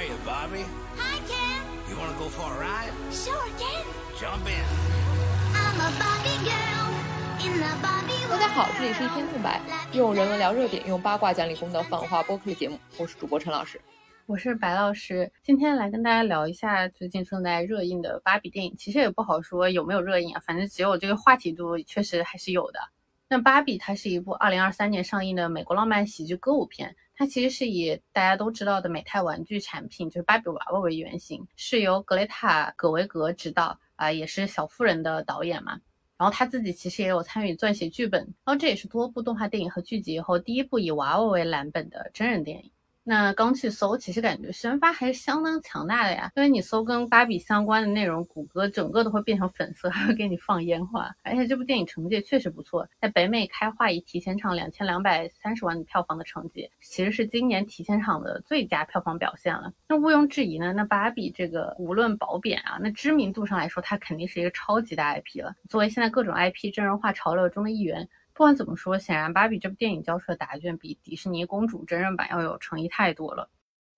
are you, Bobby? Hi, Ken. You want to go for a ride? Sure, Ken. Jump in. I'm a Barbie girl in the Barbie 大家好，这里是一片空白，用人文聊热点，用八卦讲理工的泛化播客节目，我是主播陈老师。我是白老师，今天来跟大家聊一下最近正在热映的芭比电影。其实也不好说有没有热映啊，反正只有这个话题度确实还是有的。那芭比它是一部2023年上映的美国浪漫喜剧歌舞片，它其实是以大家都知道的美泰玩具产品就是芭比娃娃为原型，是由格雷塔·葛维格执导啊、也是小妇人的导演嘛。然后他自己其实也有参与撰写剧本，然后这也是多部动画电影和剧集以后第一部以娃娃为蓝本的真人电影。那刚去搜，其实感觉宣发还是相当强大的呀。因为你搜跟芭比相关的内容，谷歌整个都会变成粉色，还会给你放烟花。而且这部电影成绩也确实不错，在北美开画以提前场两千两百三十万票房的成绩，其实是今年提前场的最佳票房表现了。那毋庸置疑呢，那芭比这个无论褒贬啊，那知名度上来说，它肯定是一个超级大 IP 了。作为现在各种 IP 真人化潮流中的一员。不管怎么说，显然芭比这部电影交出的答卷比迪士尼公主真人版要有诚意太多了。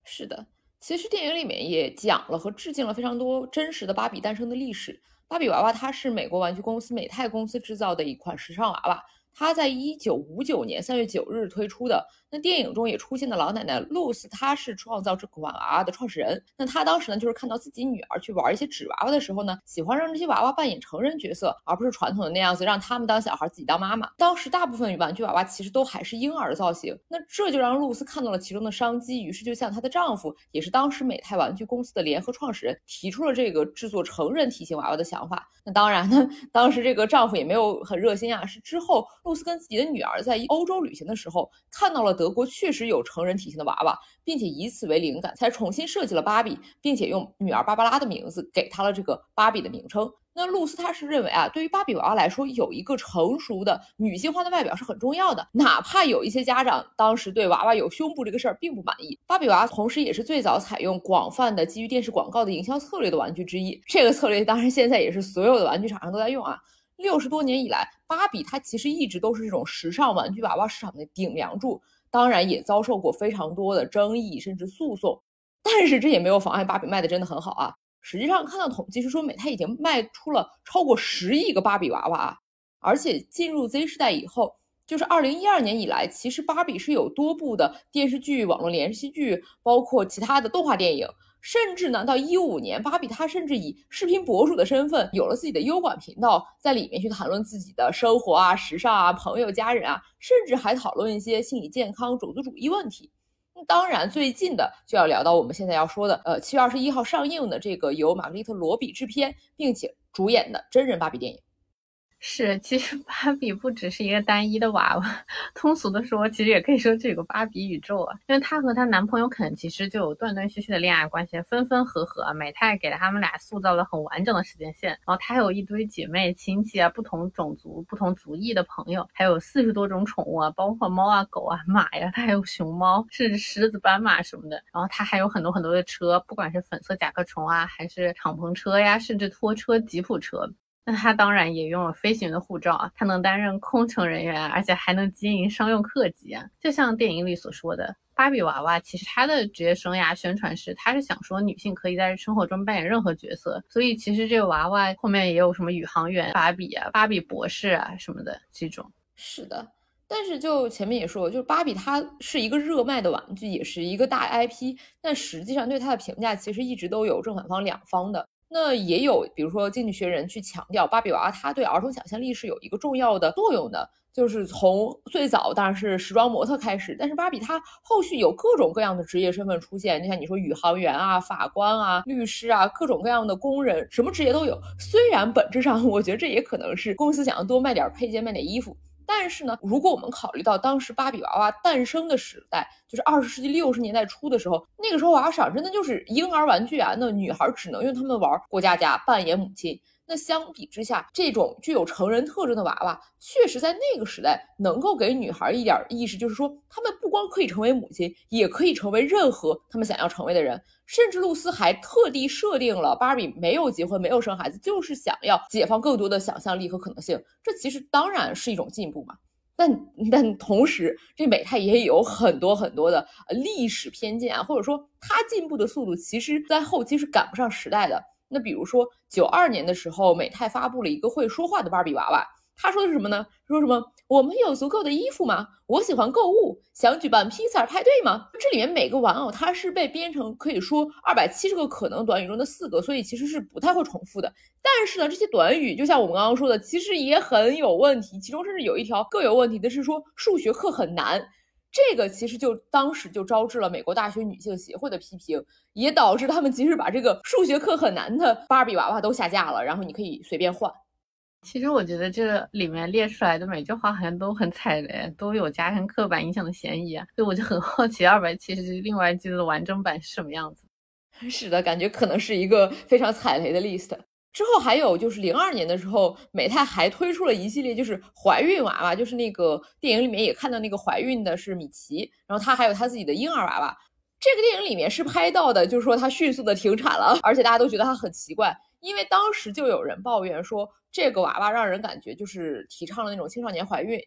是的，其实电影里面也讲了和致敬了非常多真实的芭比诞生的历史。芭比娃娃它是美国玩具公司美泰公司制造的一款时尚娃娃，它在一九五九年三月九日推出的。那电影中也出现的老奶奶露丝，她是创造这款娃娃的创始人。那她当时呢，就是看到自己女儿去玩一些纸娃娃的时候呢，喜欢让这些娃娃扮演成人角色，而不是传统的那样子让他们当小孩，自己当妈妈。当时大部分玩具娃娃其实都还是婴儿的造型，那这就让露丝看到了其中的商机，于是就向她的丈夫，也是当时美泰玩具公司的联合创始人，提出了这个制作成人体型娃娃的想法。那当然呢，当时这个丈夫也没有很热心啊，是之后露丝跟自己的女儿在欧洲旅行的时候看到了。德国确实有成人体型的娃娃，并且以此为灵感，才重新设计了芭比，并且用女儿芭芭拉的名字给她了这个芭比的名称。那露丝她是认为啊，对于芭比娃娃来说，有一个成熟的女性化的外表是很重要的。哪怕有一些家长当时对娃娃有胸部这个事儿并不满意，芭比娃娃同时也是最早采用广泛的基于电视广告的营销策略的玩具之一。这个策略当然现在也是所有的玩具厂商都在用啊。六十多年以来，芭比它其实一直都是这种时尚玩具娃娃市场的顶梁柱。当然也遭受过非常多的争议，甚至诉讼，但是这也没有妨碍芭比卖的真的很好啊。实际上看到统计是说，美泰已经卖出了超过十亿个芭比娃娃啊，而且进入 Z 世代以后，就是二零一二年以来，其实芭比是有多部的电视剧、网络连续剧，包括其他的动画电影。甚至呢，到一五年，芭比她甚至以视频博主的身份有了自己的优管频道，在里面去谈论自己的生活啊、时尚啊、朋友、家人啊，甚至还讨论一些心理健康、种族主义问题。当然，最近的就要聊到我们现在要说的，呃，七月二十一号上映的这个由玛格丽特·罗比制片并且主演的真人芭比电影。是，其实 芭比不只是一个单一的娃娃，通俗的说，其实也可以说这个芭比宇宙啊。因为她和她男朋友肯其实就有断断续续的恋爱关系，分分合合。美泰给了他们俩塑造了很完整的时间线，然后她还有一堆姐妹亲戚啊，不同种族、不同族裔的朋友，还有四十多种宠物啊，包括猫啊、狗啊、马呀，她还有熊猫，甚至狮子、斑马什么的。然后她还有很多很多的车，不管是粉色甲壳虫啊，还是敞篷车呀，甚至拖车、吉普车。那他当然也拥有飞行员的护照啊，他能担任空乘人员，而且还能经营商用客机啊。就像电影里所说的，芭比娃娃其实她的职业生涯宣传是，她是想说女性可以在生活中扮演任何角色。所以其实这个娃娃后面也有什么宇航员芭比啊、芭比博士啊什么的这种。是的，但是就前面也说，就是芭比它是一个热卖的玩具，也是一个大 IP，但实际上对它的评价其实一直都有正反方两方的。那也有，比如说经济学人去强调，芭比娃娃它对儿童想象力是有一个重要的作用的，就是从最早当然是时装模特开始，但是芭比它后续有各种各样的职业身份出现，就像你说宇航员啊、法官啊、律师啊，各种各样的工人，什么职业都有。虽然本质上，我觉得这也可能是公司想要多卖点配件、卖点衣服。但是呢，如果我们考虑到当时芭比娃娃诞生的时代，就是二十世纪六十年代初的时候，那个时候娃娃市场真的就是婴儿玩具啊，那女孩只能用它们玩过家家，扮演母亲。那相比之下，这种具有成人特征的娃娃，确实在那个时代能够给女孩一点意识，就是说，她们不光可以成为母亲，也可以成为任何她们想要成为的人。甚至露丝还特地设定了芭比没有结婚、没有生孩子，就是想要解放更多的想象力和可能性。这其实当然是一种进步嘛。但但同时，这美泰也有很多很多的历史偏见啊，或者说它进步的速度，其实在后期是赶不上时代的。那比如说九二年的时候，美泰发布了一个会说话的芭比娃娃。他说的是什么呢？说什么？我们有足够的衣服吗？我喜欢购物，想举办披萨派对吗？这里面每个玩偶它是被编成可以说二百七十个可能短语中的四个，所以其实是不太会重复的。但是呢，这些短语就像我们刚刚说的，其实也很有问题。其中甚至有一条更有问题的是说数学课很难，这个其实就当时就招致了美国大学女性协会的批评，也导致他们即使把这个数学课很难的芭比娃娃都下架了，然后你可以随便换。其实我觉得这里面列出来的每句话好像都很踩雷，都有加深刻板印象的嫌疑啊，所以我就很 好奇二百七十另外一季的完整版是什么样子。是的，感觉可能是一个非常踩雷的 list。之后还有就是零二年的时候，美泰还推出了一系列就是怀孕娃娃，就是那个电影里面也看到那个怀孕的是米奇，然后她还有她自己的婴儿娃娃。这个电影里面是拍到的，就是说她迅速的停产了，而且大家都觉得她很奇怪，因为当时就有人抱怨说。这个娃娃让人感觉就是提倡了那种青少年怀孕，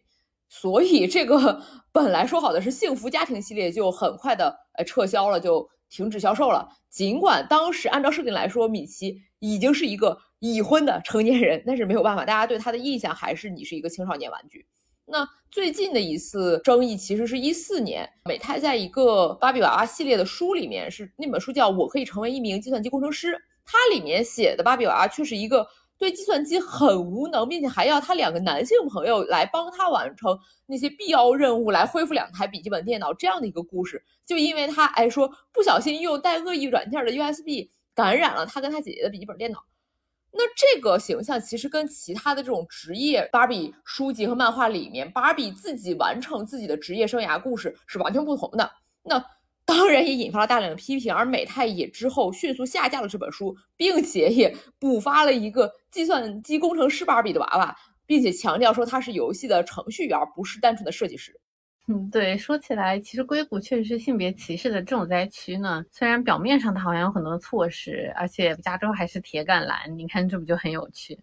所以这个本来说好的是幸福家庭系列就很快的呃撤销了，就停止销售了。尽管当时按照设定来说，米奇已经是一个已婚的成年人，但是没有办法，大家对他的印象还是你是一个青少年玩具。那最近的一次争议其实是一四年，美泰在一个芭比娃娃系列的书里面，是那本书叫《我可以成为一名计算机工程师》，它里面写的芭比娃娃却是一个。对计算机很无能，并且还要他两个男性朋友来帮他完成那些必要任务，来恢复两台笔记本电脑这样的一个故事。就因为他哎说不小心用带恶意软件的 USB 感染了他跟他姐姐的笔记本电脑，那这个形象其实跟其他的这种职业芭比书籍和漫画里面芭比自己完成自己的职业生涯故事是完全不同的。那。当然也引发了大量的批评，而美泰也之后迅速下架了这本书，并且也补发了一个计算机工程师芭比的娃娃，并且强调说他是游戏的程序员，不是单纯的设计师。嗯，对，说起来，其实硅谷确实是性别歧视的重灾区呢。虽然表面上它好像有很多措施，而且加州还是铁杆蓝，你看这不就很有趣？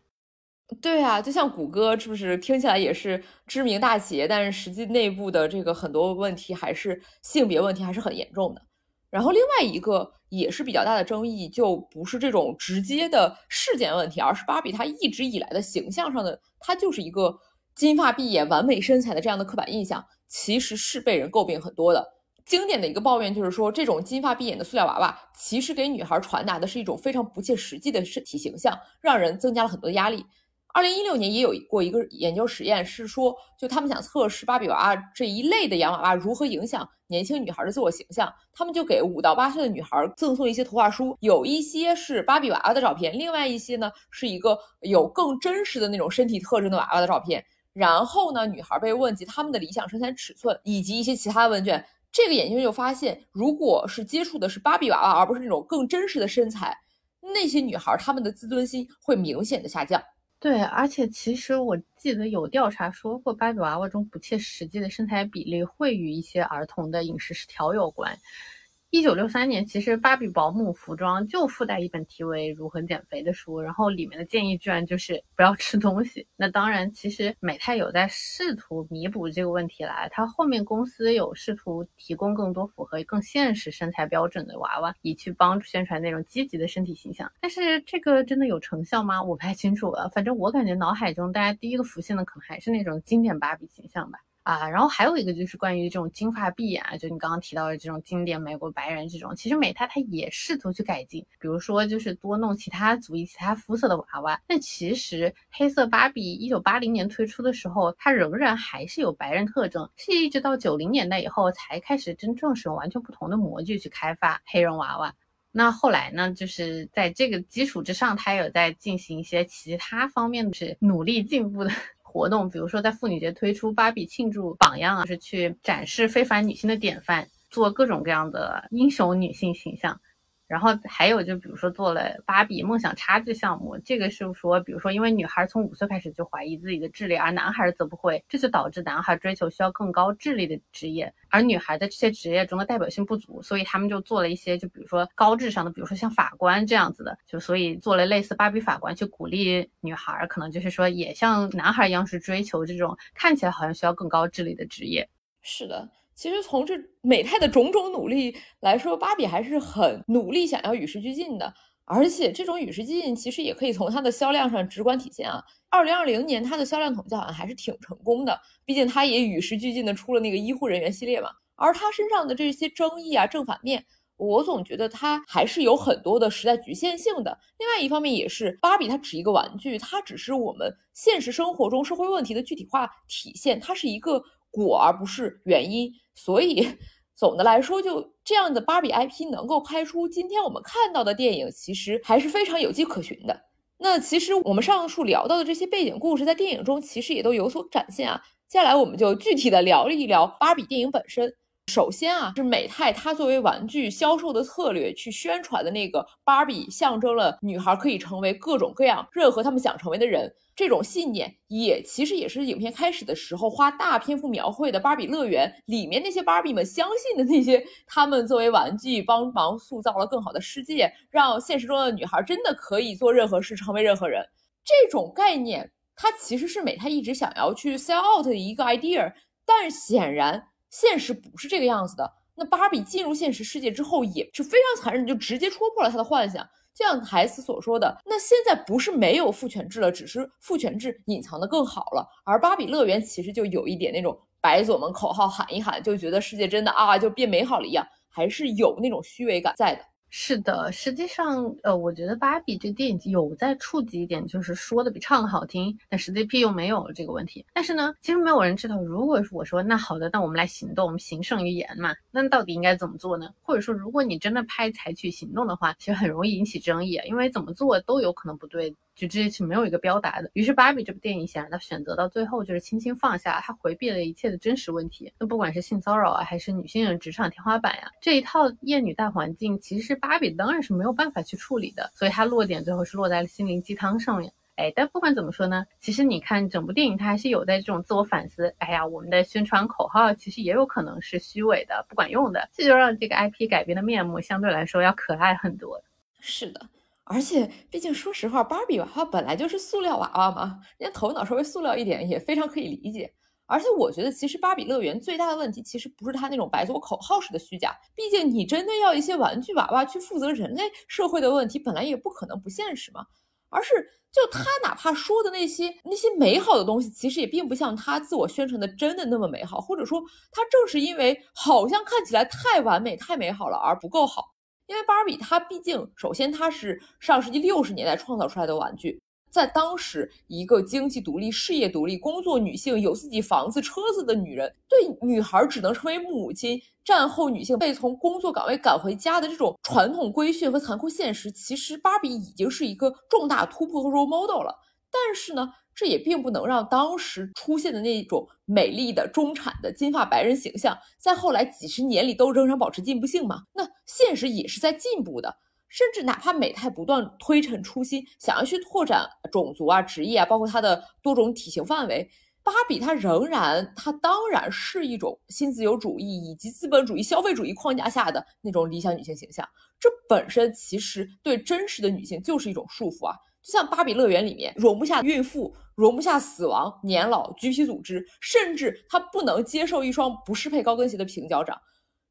对啊，就像谷歌，是不是听起来也是知名大企业，但是实际内部的这个很多问题还是性别问题还是很严重的。然后另外一个也是比较大的争议，就不是这种直接的事件问题，而是芭比她一直以来的形象上的，她就是一个金发碧眼、完美身材的这样的刻板印象，其实是被人诟病很多的。经典的一个抱怨就是说，这种金发碧眼的塑料娃娃，其实给女孩传达的是一种非常不切实际的身体形象，让人增加了很多压力。二零一六年也有过一个研究实验，是说就他们想测试芭比娃娃这一类的洋娃娃如何影响年轻女孩的自我形象，他们就给五到八岁的女孩赠送一些图画书，有一些是芭比娃娃的照片，另外一些呢是一个有更真实的那种身体特征的娃娃的照片。然后呢，女孩被问及他们的理想身材尺寸以及一些其他问卷，这个研究就发现，如果是接触的是芭比娃娃，而不是那种更真实的身材，那些女孩她们的自尊心会明显的下降。对，而且其实我记得有调查说过，芭比娃娃中不切实际的身材比例会与一些儿童的饮食失调有关。一九六三年，其实芭比保姆服装就附带一本题为《如何减肥》的书，然后里面的建议居然就是不要吃东西。那当然，其实美泰有在试图弥补这个问题来，它后面公司有试图提供更多符合更现实身材标准的娃娃，以去帮助宣传那种积极的身体形象。但是这个真的有成效吗？我不太清楚了。反正我感觉脑海中大家第一个浮现的可能还是那种经典芭比形象吧。啊，然后还有一个就是关于这种金发碧眼啊，就你刚刚提到的这种经典美国白人这种，其实美泰它也试图去改进，比如说就是多弄其他族裔、其他肤色的娃娃。但其实黑色芭比一九八零年推出的时候，它仍然还是有白人特征，是一直到九零年代以后才开始真正使用完全不同的模具去开发黑人娃娃。那后来呢，就是在这个基础之上，它有在进行一些其他方面的是努力进步的。活动，比如说在妇女节推出芭比庆祝榜样啊，就是去展示非凡女性的典范，做各种各样的英雄女性形象。然后还有就比如说做了芭比梦想差距项目，这个是说，比如说因为女孩从五岁开始就怀疑自己的智力，而男孩则不会，这就导致男孩追求需要更高智力的职业，而女孩在这些职业中的代表性不足，所以他们就做了一些就比如说高智商的，比如说像法官这样子的，就所以做了类似芭比法官，去鼓励女孩，可能就是说也像男孩一样是追求这种看起来好像需要更高智力的职业。是的。其实从这美泰的种种努力来说，芭比还是很努力想要与时俱进的，而且这种与时俱进其实也可以从它的销量上直观体现啊。二零二零年它的销量统计好像还是挺成功的，毕竟它也与时俱进的出了那个医护人员系列嘛。而它身上的这些争议啊、正反面，我总觉得它还是有很多的时代局限性的。另外一方面也是，芭比它只一个玩具，它只是我们现实生活中社会问题的具体化体现，它是一个果而不是原因。所以，总的来说，就这样的芭比 IP 能够拍出今天我们看到的电影，其实还是非常有迹可循的。那其实我们上述聊到的这些背景故事，在电影中其实也都有所展现啊。接下来我们就具体的聊一聊芭比电影本身。首先啊，是美泰它作为玩具销售的策略去宣传的那个芭比，象征了女孩可以成为各种各样任何她们想成为的人。这种信念也其实也是影片开始的时候花大篇幅描绘的芭比乐园里面那些芭比们相信的那些，他们作为玩具帮忙塑造了更好的世界，让现实中的女孩真的可以做任何事，成为任何人。这种概念，它其实是美泰一直想要去 sell out 的一个 idea，但显然现实不是这个样子的。那芭比进入现实世界之后，也是非常残忍，就直接戳破了他的幻想。就像台词所说的，那现在不是没有父权制了，只是父权制隐藏的更好了。而芭比乐园其实就有一点那种白左们口号喊一喊，就觉得世界真的啊就变美好了一样，还是有那种虚伪感在的。是的，实际上，呃，我觉得芭比这电影有在触及一点，就是说的比唱的好听，但实际 P 又没有这个问题。但是呢，其实没有人知道，如果我说那好的，那我们来行动，我们行胜于言嘛，那到底应该怎么做呢？或者说，如果你真的拍采取行动的话，其实很容易引起争议，因为怎么做都有可能不对。就这些是没有一个标答的。于是《芭比》这部电影显然他选择到最后就是轻轻放下，他回避了一切的真实问题。那不管是性骚扰啊，还是女性的职场天花板呀，这一套厌女大环境，其实芭比当然是没有办法去处理的。所以它落点最后是落在了心灵鸡汤上面。哎，但不管怎么说呢，其实你看整部电影，它还是有在这种自我反思。哎呀，我们的宣传口号其实也有可能是虚伪的、不管用的，这就让这个 IP 改编的面目相对来说要可爱很多。是的。而且，毕竟说实话，芭比娃娃本来就是塑料娃娃嘛，人家头脑稍微塑料一点也非常可以理解。而且，我觉得其实芭比乐园最大的问题，其实不是它那种白左口号式的虚假。毕竟，你真的要一些玩具娃娃去负责人类社会的问题，本来也不可能不现实嘛。而是，就他哪怕说的那些那些美好的东西，其实也并不像他自我宣传的真的那么美好，或者说，他正是因为好像看起来太完美、太美好了而不够好。因为芭比它毕竟，首先它是上世纪六十年代创造出来的玩具，在当时一个经济独立、事业独立、工作女性有自己房子、车子的女人，对女孩只能成为母亲、战后女性被从工作岗位赶回家的这种传统规训和残酷现实，其实芭比已经是一个重大突破和 role model 了。但是呢？这也并不能让当时出现的那种美丽的中产的金发白人形象，在后来几十年里都仍然保持进步性吗？那现实也是在进步的，甚至哪怕美泰不断推陈出新，想要去拓展种族啊、职业啊，包括它的多种体型范围，芭比它仍然，它当然是一种新自由主义以及资本主义消费主义框架下的那种理想女性形象，这本身其实对真实的女性就是一种束缚啊。就像芭比乐园里面容不下孕妇，容不下死亡、年老、橘皮组织，甚至她不能接受一双不适配高跟鞋的平脚掌。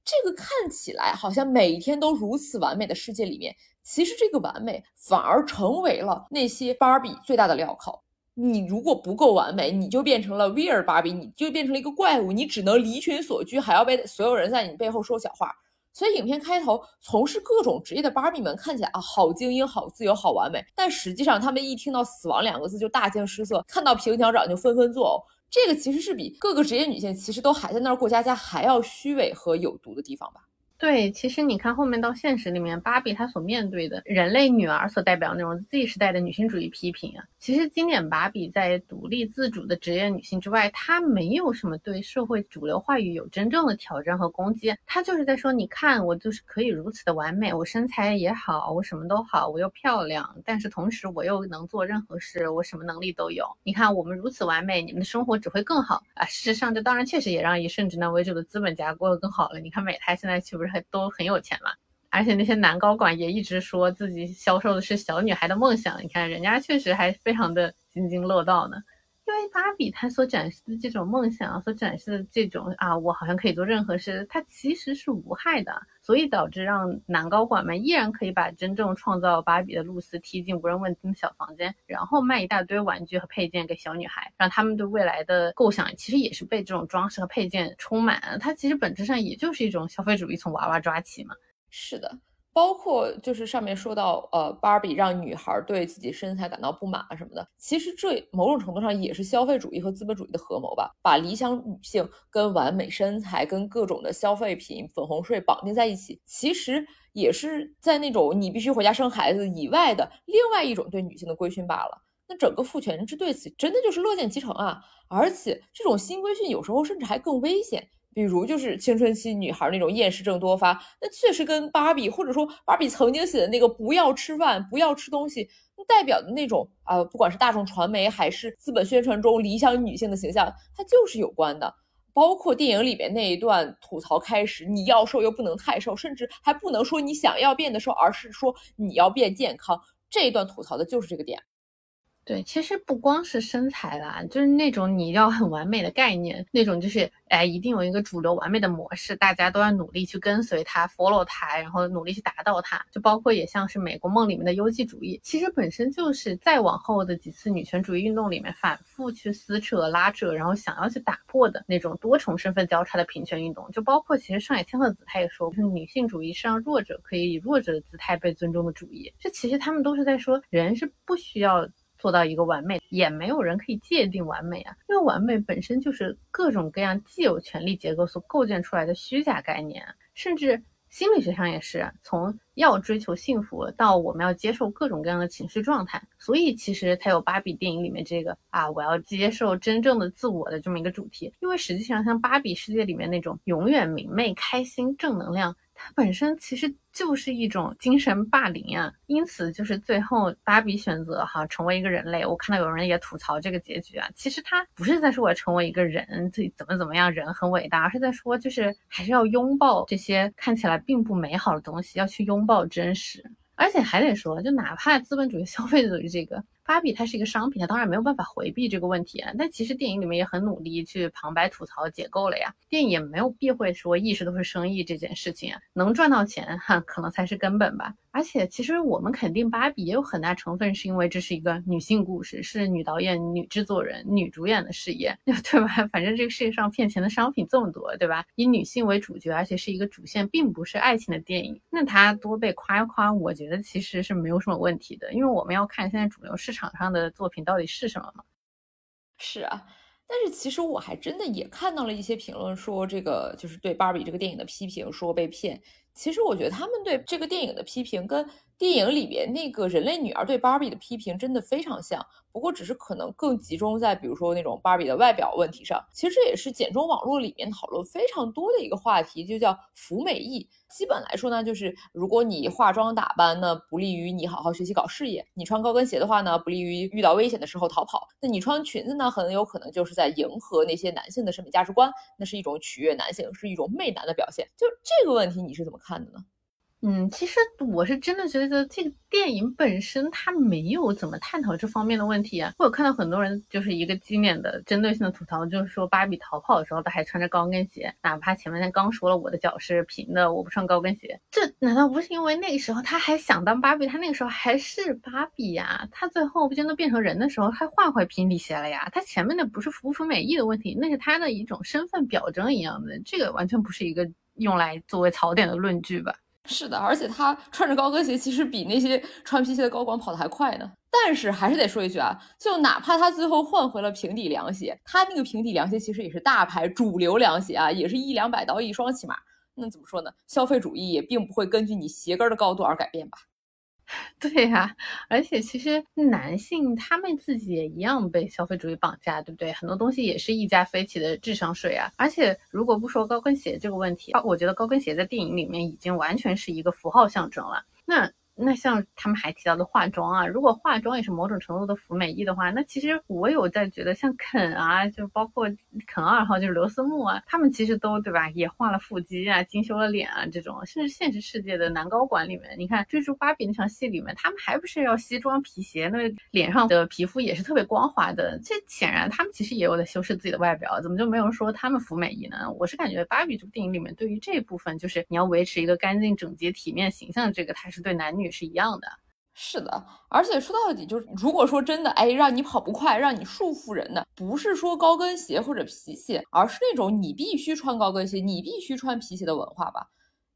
这个看起来好像每天都如此完美的世界里面，其实这个完美反而成为了那些芭比最大的镣铐。你如果不够完美，你就变成了 weird 芭比，你就变成了一个怪物，你只能离群索居，还要被所有人在你背后说小话。所以，影片开头从事各种职业的芭比们看起来啊，好精英、好自由、好完美。但实际上，他们一听到“死亡”两个字就大惊失色，看到平脚掌就纷纷作呕。这个其实是比各个职业女性其实都还在那儿过家家还要虚伪和有毒的地方吧。对，其实你看后面到现实里面，芭比她所面对的人类女儿所代表那种 Z 时代的女性主义批评啊，其实经典芭比在独立自主的职业女性之外，她没有什么对社会主流话语有真正的挑战和攻击，她就是在说，你看我就是可以如此的完美，我身材也好，我什么都好，我又漂亮，但是同时我又能做任何事，我什么能力都有。你看我们如此完美，你们的生活只会更好啊！事实上，这当然确实也让以甚至难为主的资本家过得更好了。你看美泰现在岂不是？还都很有钱嘛，而且那些男高管也一直说自己销售的是小女孩的梦想。你看人家确实还非常的津津乐道呢。因为芭比她所展示的这种梦想，所展示的这种啊，我好像可以做任何事，它其实是无害的，所以导致让男高管们依然可以把真正创造芭比的露丝踢进无人问津的小房间，然后卖一大堆玩具和配件给小女孩，让他们对未来的构想其实也是被这种装饰和配件充满。它其实本质上也就是一种消费主义从娃娃抓起嘛。是的。包括就是上面说到，呃，芭比让女孩对自己身材感到不满啊什么的，其实这某种程度上也是消费主义和资本主义的合谋吧，把理想女性跟完美身材、跟各种的消费品、粉红税绑定在一起，其实也是在那种你必须回家生孩子以外的另外一种对女性的规训罢了。那整个父权制对此真的就是乐见其成啊，而且这种新规训有时候甚至还更危险。比如就是青春期女孩那种厌食症多发，那确实跟芭比或者说芭比曾经写的那个不要吃饭、不要吃东西，代表的那种啊，不管是大众传媒还是资本宣传中理想女性的形象，它就是有关的。包括电影里面那一段吐槽开始，你要瘦又不能太瘦，甚至还不能说你想要变得瘦，而是说你要变健康。这一段吐槽的就是这个点。对，其实不光是身材啦，就是那种你要很完美的概念，那种就是哎，一定有一个主流完美的模式，大家都要努力去跟随它，follow 它，然后努力去达到它。就包括也像是美国梦里面的优绩主义，其实本身就是再往后的几次女权主义运动里面反复去撕扯、拉扯，然后想要去打破的那种多重身份交叉的平权运动。就包括其实上野千鹤子她也说，就是女性主义是让弱者可以以弱者的姿态被尊重的主义。这其实他们都是在说，人是不需要。做到一个完美，也没有人可以界定完美啊，因为完美本身就是各种各样既有权力结构所构建出来的虚假概念，甚至心理学上也是，从要追求幸福到我们要接受各种各样的情绪状态，所以其实才有芭比电影里面这个啊，我要接受真正的自我的这么一个主题，因为实际上像芭比世界里面那种永远明媚、开心、正能量。它本身其实就是一种精神霸凌啊，因此就是最后芭比选择哈成为一个人类。我看到有人也吐槽这个结局啊，其实他不是在说我成为一个人，自己怎么怎么样，人很伟大，而是在说就是还是要拥抱这些看起来并不美好的东西，要去拥抱真实。而且还得说，就哪怕资本主义、消费主义这个。芭比它是一个商品，它当然没有办法回避这个问题啊。但其实电影里面也很努力去旁白吐槽解构了呀。电影也没有避讳说意识都是生意这件事情啊，能赚到钱哈，可能才是根本吧。而且，其实我们肯定芭比也有很大成分是因为这是一个女性故事，是女导演、女制作人、女主演的事业，对吧？反正这个世界上骗钱的商品这么多，对吧？以女性为主角，而且是一个主线，并不是爱情的电影，那它多被夸一夸，我觉得其实是没有什么问题的。因为我们要看现在主流市场场上的作品到底是什么吗。是啊。但是其实我还真的也看到了一些评论，说这个就是对芭比这个电影的批评，说被骗。其实我觉得他们对这个电影的批评，跟电影里边那个人类女儿对芭比的批评真的非常像。不过只是可能更集中在比如说那种芭比的外表问题上。其实这也是简中网络里面讨论非常多的一个话题，就叫服美役。基本来说呢，就是如果你化妆打扮呢，不利于你好好学习搞事业；你穿高跟鞋的话呢，不利于遇到危险的时候逃跑；那你穿裙子呢，很有可能就是在迎合那些男性的审美价值观，那是一种取悦男性，是一种媚男的表现。就这个问题，你是怎么看的呢？嗯，其实我是真的觉得这个电影本身它没有怎么探讨这方面的问题啊。我有看到很多人就是一个经典的针对性的吐槽，就是说芭比逃跑的时候她还穿着高跟鞋，哪怕前面刚说了我的脚是平的，我不穿高跟鞋，这难道不是因为那个时候她还想当芭比？她那个时候还是芭比呀，她最后不就能变成人的时候还换回平底鞋了呀？她前面的不是服不服美意的问题，那是她的一种身份表征一样的，这个完全不是一个用来作为槽点的论据吧。是的，而且他穿着高跟鞋，其实比那些穿皮鞋的高管跑得还快呢。但是还是得说一句啊，就哪怕他最后换回了平底凉鞋，他那个平底凉鞋其实也是大牌主流凉鞋啊，也是一两百刀一双起码。那怎么说呢？消费主义也并不会根据你鞋跟的高度而改变吧。对呀、而且其实男性他们自己也一样被消费主义绑架，对不对？很多东西也是一家飞起的智商税啊。而且如果不说高跟鞋这个问题，我觉得高跟鞋在电影里面已经完全是一个符号象征了。那那像他们还提到的化妆啊，如果化妆也是某种程度的服美役的话，那其实我有在觉得，像肯啊，就包括肯二号，就是刘思慕啊，他们其实都对吧，也画了腹肌啊，精修了脸啊，这种，甚至现实世界的男高管里面，你看追逐芭比那场戏里面，他们还不是要西装皮鞋，那脸上的皮肤也是特别光滑的，这显然他们其实也有在修饰自己的外表，怎么就没有说他们服美役呢？我是感觉芭比这部电影里面对于这部分，就是你要维持一个干净整洁、体面形象，这个它是对男女是一样的。是的，而且说到底就是，如果说真的，哎，让你跑不快，让你束缚人的，不是说高跟鞋或者皮鞋，而是那种你必须穿高跟鞋，你必须穿皮鞋的文化吧。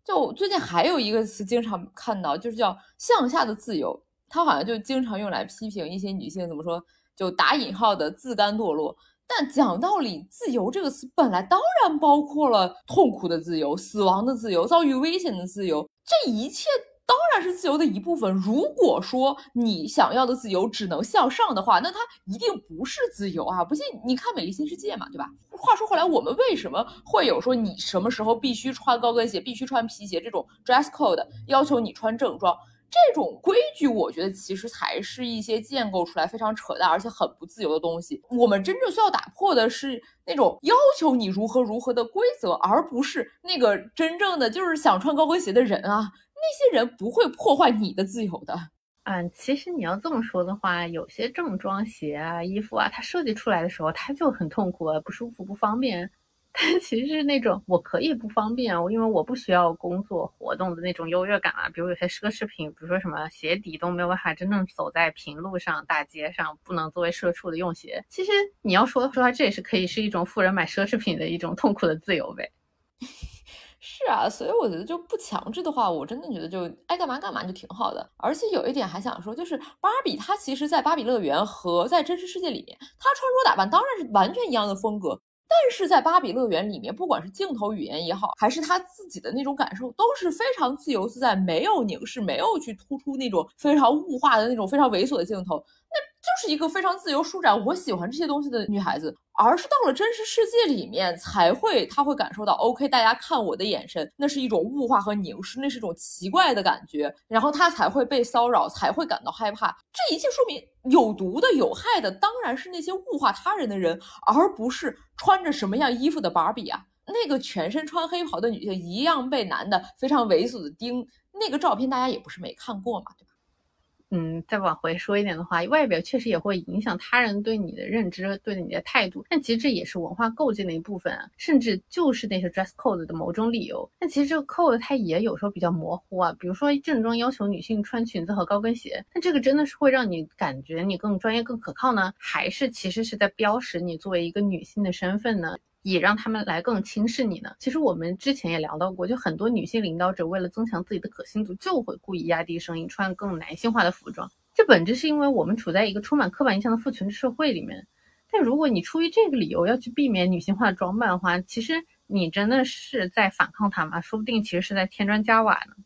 就最近还有一个词经常看到，就是叫向下的自由，它好像就经常用来批评一些女性怎么说，就打引号的自甘堕落。但讲道理，自由这个词本来当然包括了痛苦的自由、死亡的自由、遭遇危险的自由，这一切当然是自由的一部分。如果说你想要的自由只能向上的话，那它一定不是自由啊！不信你看《美丽新世界》嘛，对吧？话说回来，我们为什么会有说你什么时候必须穿高跟鞋、必须穿皮鞋这种 dress code 要求你穿正装？这种规矩，我觉得其实才是一些建构出来非常扯淡，而且很不自由的东西。我们真正需要打破的是那种要求你如何如何的规则，而不是那个真正的就是想穿高跟鞋的人啊。那些人不会破坏你的自由的。嗯，其实你要这么说的话，有些正装鞋啊、衣服啊，它设计出来的时候，它就很痛苦啊、不舒服、不方便。但其实是那种我可以不方便，我因为我不需要工作活动的那种优越感啊，比如有些奢侈品，比如说什么鞋底都没有办法真正走在平路上、大街上，不能作为社畜的用鞋。其实你要说说，这也是可以是一种富人买奢侈品的一种痛苦的自由呗。是啊，所以我觉得就不强制的话，我真的觉得就爱干嘛干嘛就挺好的。而且有一点还想说，就是芭比她其实在芭比乐园和在真实世界里面，她穿着打扮当然是完全一样的风格。但是在芭比乐园里面，不管是镜头语言也好，还是她自己的那种感受，都是非常自由自在，没有凝视，没有去突出那种非常物化的那种非常猥琐的镜头，那就是一个非常自由舒展，我喜欢这些东西的女孩子。而是到了真实世界里面，才会她会感受到，OK，大家看我的眼神，那是一种物化和凝视，那是一种奇怪的感觉，然后她才会被骚扰，才会感到害怕。这一切说明有毒的、有害的，当然是那些物化他人的人，而不是穿着什么样衣服的芭比啊。那个全身穿黑袍的女性一样被男的非常猥琐的盯，那个照片大家也不是没看过嘛，对吧？嗯，再往回说一点的话，外表确实也会影响他人对你的认知、对你的态度，但其实这也是文化构建的一部分啊，甚至就是那些 dress code 的某种理由。但其实这个 code 它也有时候比较模糊啊，比如说正装要求女性穿裙子和高跟鞋，那这个真的是会让你感觉你更专业、更可靠呢，还是其实是在标识你作为一个女性的身份呢？也让他们来更轻视你呢。其实我们之前也聊到过，就很多女性领导者为了增强自己的可信度，就会故意压低声音，穿更男性化的服装。这本质是因为我们处在一个充满刻板印象的父权社会里面。但如果你出于这个理由要去避免女性化的装扮的话，其实你真的是在反抗他吗？说不定其实是在添砖加瓦呢。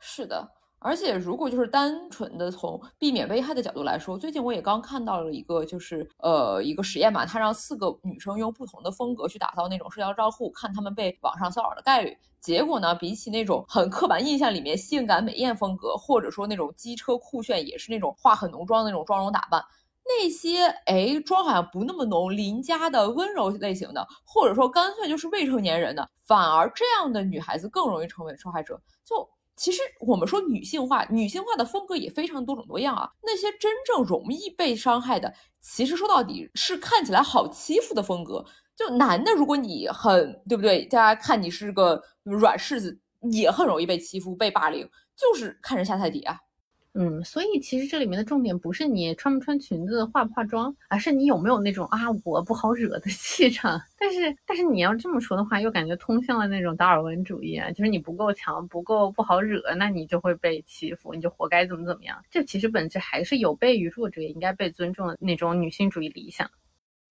是的。而且，如果就是单纯的从避免危害的角度来说，最近我也刚看到了一个，就是呃一个实验嘛，他让四个女生用不同的风格去打造那种社交账户，看他们被网上骚扰的概率。结果呢，比起那种很刻板印象里面性感美艳风格，或者说那种机车酷炫，也是那种化很浓妆的那种妆容打扮，那些哎妆好像不那么浓、邻家的温柔类型的，或者说干脆就是未成年人的，反而这样的女孩子更容易成为受害者。就其实我们说女性化，女性化的风格也非常多种多样啊。那些真正容易被伤害的，其实说到底是看起来好欺负的风格。就男的，如果你很对不对，大家看你是个软柿子，也很容易被欺负、被霸凌，就是看人下菜碟啊。嗯，所以其实这里面的重点不是你穿不穿裙子、化不化妆，而是你有没有那种啊我不好惹的气场。但是，但是你要这么说的话，又感觉通向了那种达尔文主义啊，就是你不够强、不够不好惹，那你就会被欺负，你就活该怎么怎么样。这其实本质还是有悖于弱者应该被尊重的那种女性主义理想。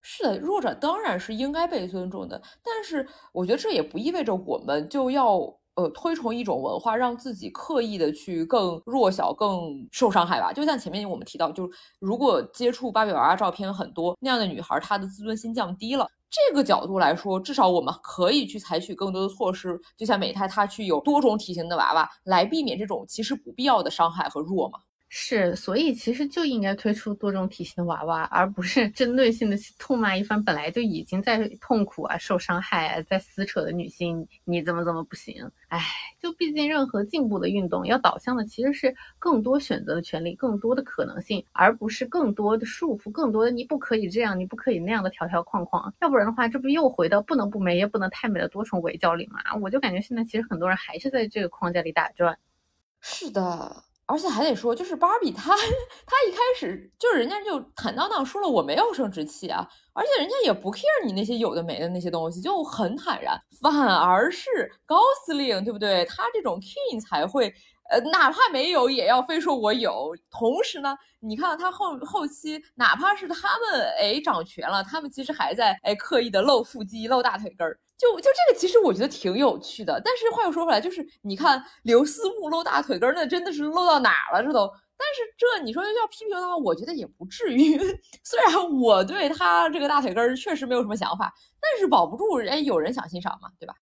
是的，弱者当然是应该被尊重的，但是我觉得这也不意味着我们就要呃推崇一种文化，让自己刻意的去更弱小、更受伤害吧。就像前面我们提到，就是如果接触芭比娃娃照片很多那样的女孩，她的自尊心降低了。这个角度来说，至少我们可以去采取更多的措施，就像美泰，它去有多种体型的娃娃，来避免这种其实不必要的伤害和弱嘛。是，所以其实就应该推出多种体型的娃娃，而不是针对性的去痛骂一番本来就已经在痛苦啊、受伤害啊、在撕扯的女性，你怎么怎么不行？哎，就毕竟任何进步的运动要导向的其实是更多选择的权利、更多的可能性，而不是更多的束缚、更多的你不可以这样、你不可以那样的条条框框。要不然的话，这不又回到不能不美也不能太美的多重围教里吗？我就感觉现在其实很多人还是在这个框架里打转。是的。而且还得说，就是芭比她，她一开始就是人家就坦荡荡说了我没有生殖器啊，而且人家也不 care 你那些有的没的那些东西，就很坦然。反而是高司令，对不对？他这种 king 才会，呃，哪怕没有也要非说我有。同时呢，你看他后后期，哪怕是他们哎掌权了，他们其实还在哎刻意的露腹肌、露大腿根儿。就就这个，其实我觉得挺有趣的。但是话又说回来，就是你看刘思慕露大腿根，那真的是露到哪了？这都。但是这你说要批评的话，我觉得也不至于。虽然我对他这个大腿根确实没有什么想法，但是保不住人有人想欣赏嘛，对吧？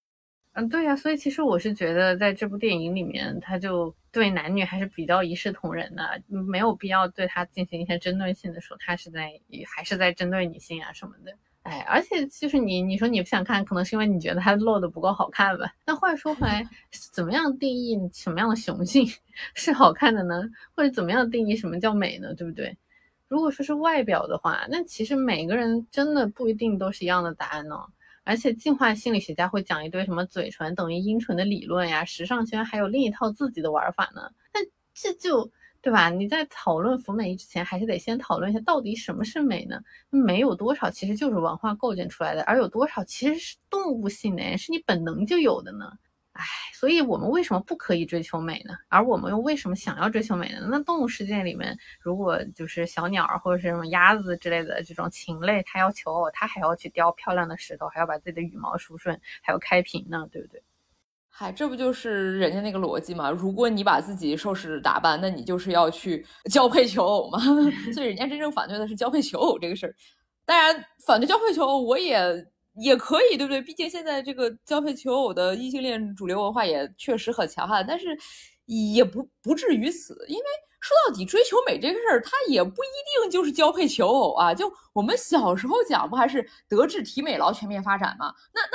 嗯，对呀。所以其实我是觉得，在这部电影里面，他就对男女还是比较一视同仁的，没有必要对他进行一些针对性的说他是在还是在针对女性啊什么的。哎，而且就是你，你说你不想看，可能是因为你觉得它露的不够好看吧？那话说回来，怎么样定义什么样的雄性 是好看的呢？或者怎么样定义什么叫美呢？对不对？如果说是外表的话，那其实每个人真的不一定都是一样的答案呢。而且进化心理学家会讲一堆什么嘴唇等于阴唇的理论呀，时尚圈还有另一套自己的玩法呢。那这就。对吧？你在讨论服美役之前，还是得先讨论一下到底什么是美呢？美有多少其实就是文化构建出来的，而有多少其实是动物性的，是你本能就有的呢？哎，所以我们为什么不可以追求美呢？而我们又为什么想要追求美呢？那动物世界里面，如果就是小鸟或者是什么鸭子之类的这种禽类，它要求偶，它还要去雕漂亮的石头，还要把自己的羽毛梳顺，还要开屏呢，对不对？嗨，这不就是人家那个逻辑吗？如果你把自己收拾打扮，那你就是要去交配求偶嘛。所以人家真正反对的是交配求偶这个事儿。当然，反对交配求偶我也也可以，对不对？毕竟现在这个交配求偶的异性恋主流文化也确实很强悍，但是也不不至于此，因为。说到底，追求美这个事儿，它也不一定就是交配求偶啊。就我们小时候讲，不还是德智体美劳全面发展吗？那那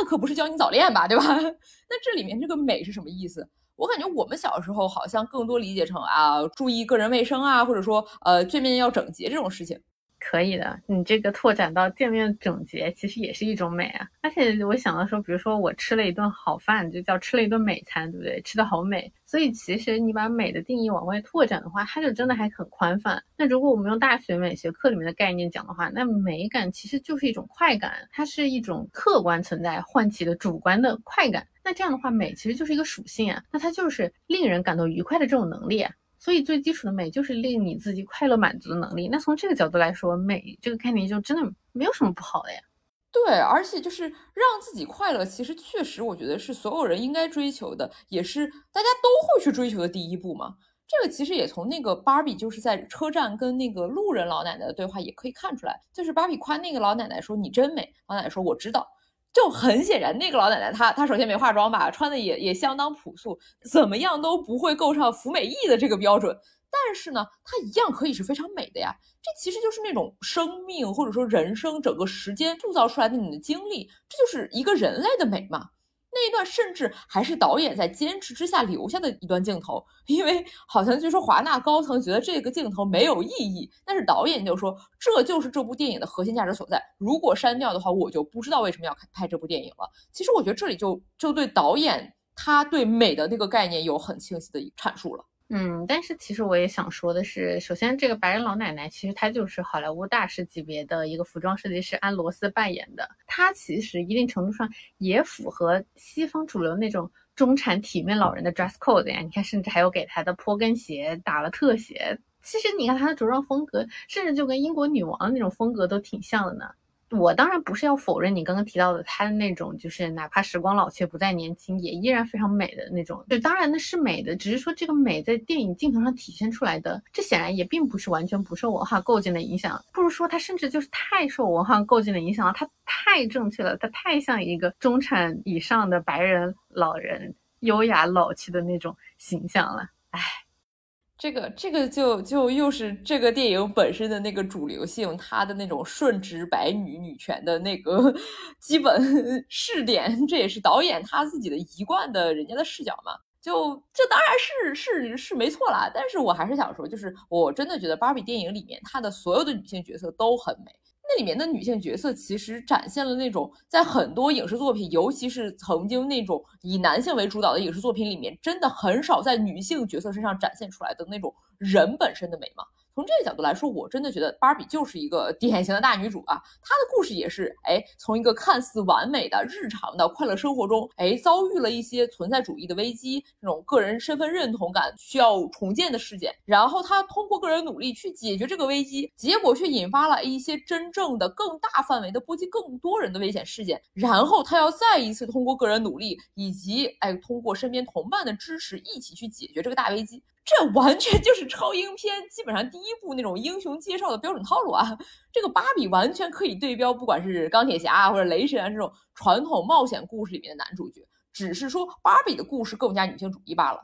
那可不是教你早恋吧，对吧？那这里面这个美是什么意思？我感觉我们小时候好像更多理解成啊，注意个人卫生啊，或者说呃，最面要整洁这种事情。可以的，你这个拓展到店面整洁，其实也是一种美啊。而且我想到说，比如说我吃了一顿好饭，就叫吃了一顿美餐，对不对？吃的好美。所以其实你把美的定义往外拓展的话，它就真的还很宽泛。那如果我们用大学美学课里面的概念讲的话，那美感其实就是一种快感，它是一种客观存在唤起的主观的快感。那这样的话，美其实就是一个属性啊，那它就是令人感到愉快的这种能力啊。所以最基础的美就是令你自己快乐满足的能力。那从这个角度来说，美这个概念就真的没有什么不好的呀。对，而且就是让自己快乐，其实确实我觉得是所有人应该追求的，也是大家都会去追求的第一步嘛。这个其实也从那个芭比就是在车站跟那个路人老奶奶的对话也可以看出来，就是芭比夸那个老奶奶说你真美，老奶奶说我知道。就很显然，那个老奶奶她她首先没化妆吧，穿的也也相当朴素，怎么样都不会够上服美役的这个标准。但是呢，她一样可以是非常美的呀。这其实就是那种生命或者说人生整个时间塑造出来的你的经历，这就是一个人类的美嘛。那一段甚至还是导演在坚持之下留下的一段镜头，因为好像据说华纳高层觉得这个镜头没有意义，但是导演就说这就是这部电影的核心价值所在。如果删掉的话，我就不知道为什么要拍这部电影了。其实我觉得这里就就对导演他对美的那个概念有很清晰的阐述了。嗯，但是其实我也想说的是，首先这个白人老奶奶其实她就是好莱坞大师级别的一个服装设计师安罗斯扮演的，她其实一定程度上也符合西方主流那种中产体面老人的 dress code 呀。你看，甚至还有给她的坡跟鞋打了特写。其实你看她的着装风格，甚至就跟英国女王的那种风格都挺像的呢。我当然不是要否认你刚刚提到的他的那种，就是哪怕时光老去不再年轻，也依然非常美的那种。就当然那是美的，只是说这个美在电影镜头上体现出来的，这显然也并不是完全不受文化构建的影响，不如说他甚至就是太受文化构建的影响了，他太正确了，他太像一个中产以上的白人老人，优雅老气的那种形象了。唉。这个这个就就又是这个电影本身的那个主流性，它的那种顺直白女女权的那个 基本 试点，这也是导演他自己的一贯的人家的视角嘛。就这当然是是是没错啦，但是我还是想说，就是我真的觉得芭比电影里面她的所有的女性角色都很美。那里面的女性角色其实展现了那种在很多影视作品，尤其是曾经那种以男性为主导的影视作品里面，真的很少在女性角色身上展现出来的那种人本身的美嘛。从这个角度来说，我真的觉得芭比就是一个 典型的大女主啊。她的故事也是，哎，从一个看似完美的日常的快乐生活中，哎，遭遇了一些存在主义的危机，这种个人身份认同感需要重建的事件。然后她通过个人努力去解决这个危机，结果却引发了一些真正的更大范围的波及更多人的危险事件。然后她要再一次通过个人努力以及哎，通过身边同伴的支持，一起去解决这个大危机。这完全就是超英片，基本上第一部那种英雄介绍的标准套路啊！这个芭比完全可以对标，不管是钢铁侠啊或者雷神啊这种传统冒险故事里面的男主角，只是说芭比的故事更加女性主义罢了。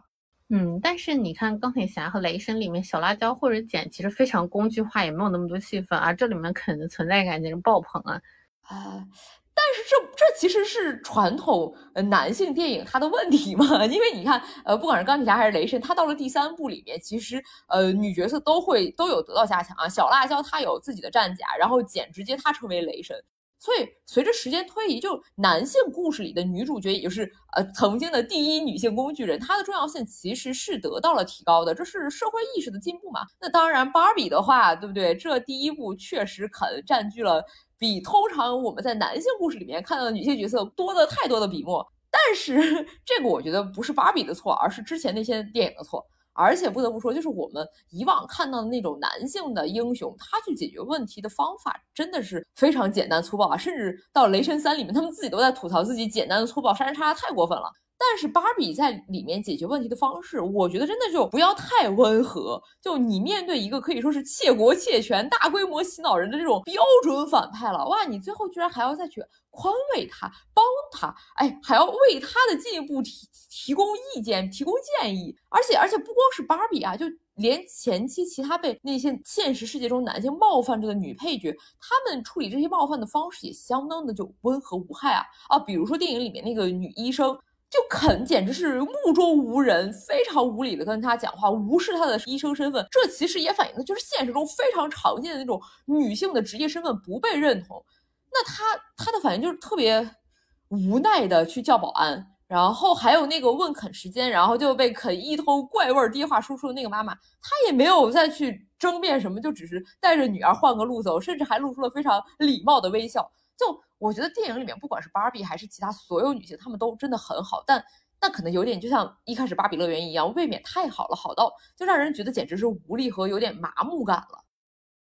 嗯，但是你看钢铁侠和雷神里面，小辣椒或者简其实非常工具化，也没有那么多戏份啊，这里面可能存在感简直爆棚啊！啊。但但是这这其实是传统呃男性电影它的问题嘛？因为你看，呃，不管是钢铁侠还是雷神，他到了第三部里面，其实呃女角色都会都有得到加强啊。小辣椒她有自己的战甲，然后简直接她成为雷神。所以随着时间推移，就男性故事里的女主角，也就是呃曾经的第一女性工具人，她的重要性其实是得到了提高的，这是社会意识的进步嘛？那当然，芭比的话，对不对？这第一部确实肯占据了。比通常我们在男性故事里面看到的女性角色多的太多的笔墨，但是 这个我觉得不是芭比的错，而是之前那些电影的错。而且不得不说，就是我们以往看到的那种男性的英雄，他去解决问题的方法真的是非常简单粗暴啊！甚至到《雷神三》里面，他们自己都在吐槽自己简单的粗暴，杀人杀的太过分了。但是芭比在里面解决问题的方式，我觉得真的就不要太温和。就你面对一个可以说是窃国窃权、大规模洗脑人的这种标准反派了，哇，你最后居然还要再去宽慰他、帮他，哎，还要为他的进一步提提供意见、提供建议。而且，而且不光是芭比啊，就连前期其他被那些现实世界中男性冒犯着的女配角，他们处理这些冒犯的方式也相当的就温和无害啊啊，比如说电影里面那个女医生。就肯简直是目中无人，非常无理的跟他讲话，无视他的医生身份。这其实也反映的就是现实中非常常见的那种女性的职业身份不被认同。那他他的反应就是特别无奈的去叫保安，然后还有那个问肯时间，然后就被肯一通怪味儿低话输出的那个妈妈，她也没有再去争辩什么，就只是带着女儿换个路走，甚至还露出了非常礼貌的微笑。就我觉得电影里面不管是芭比还是其他所有女性，她们都真的很好，但那可能有点就像一开始芭比乐园一样，未免太好了，好到就让人觉得简直是无力和有点麻木感了。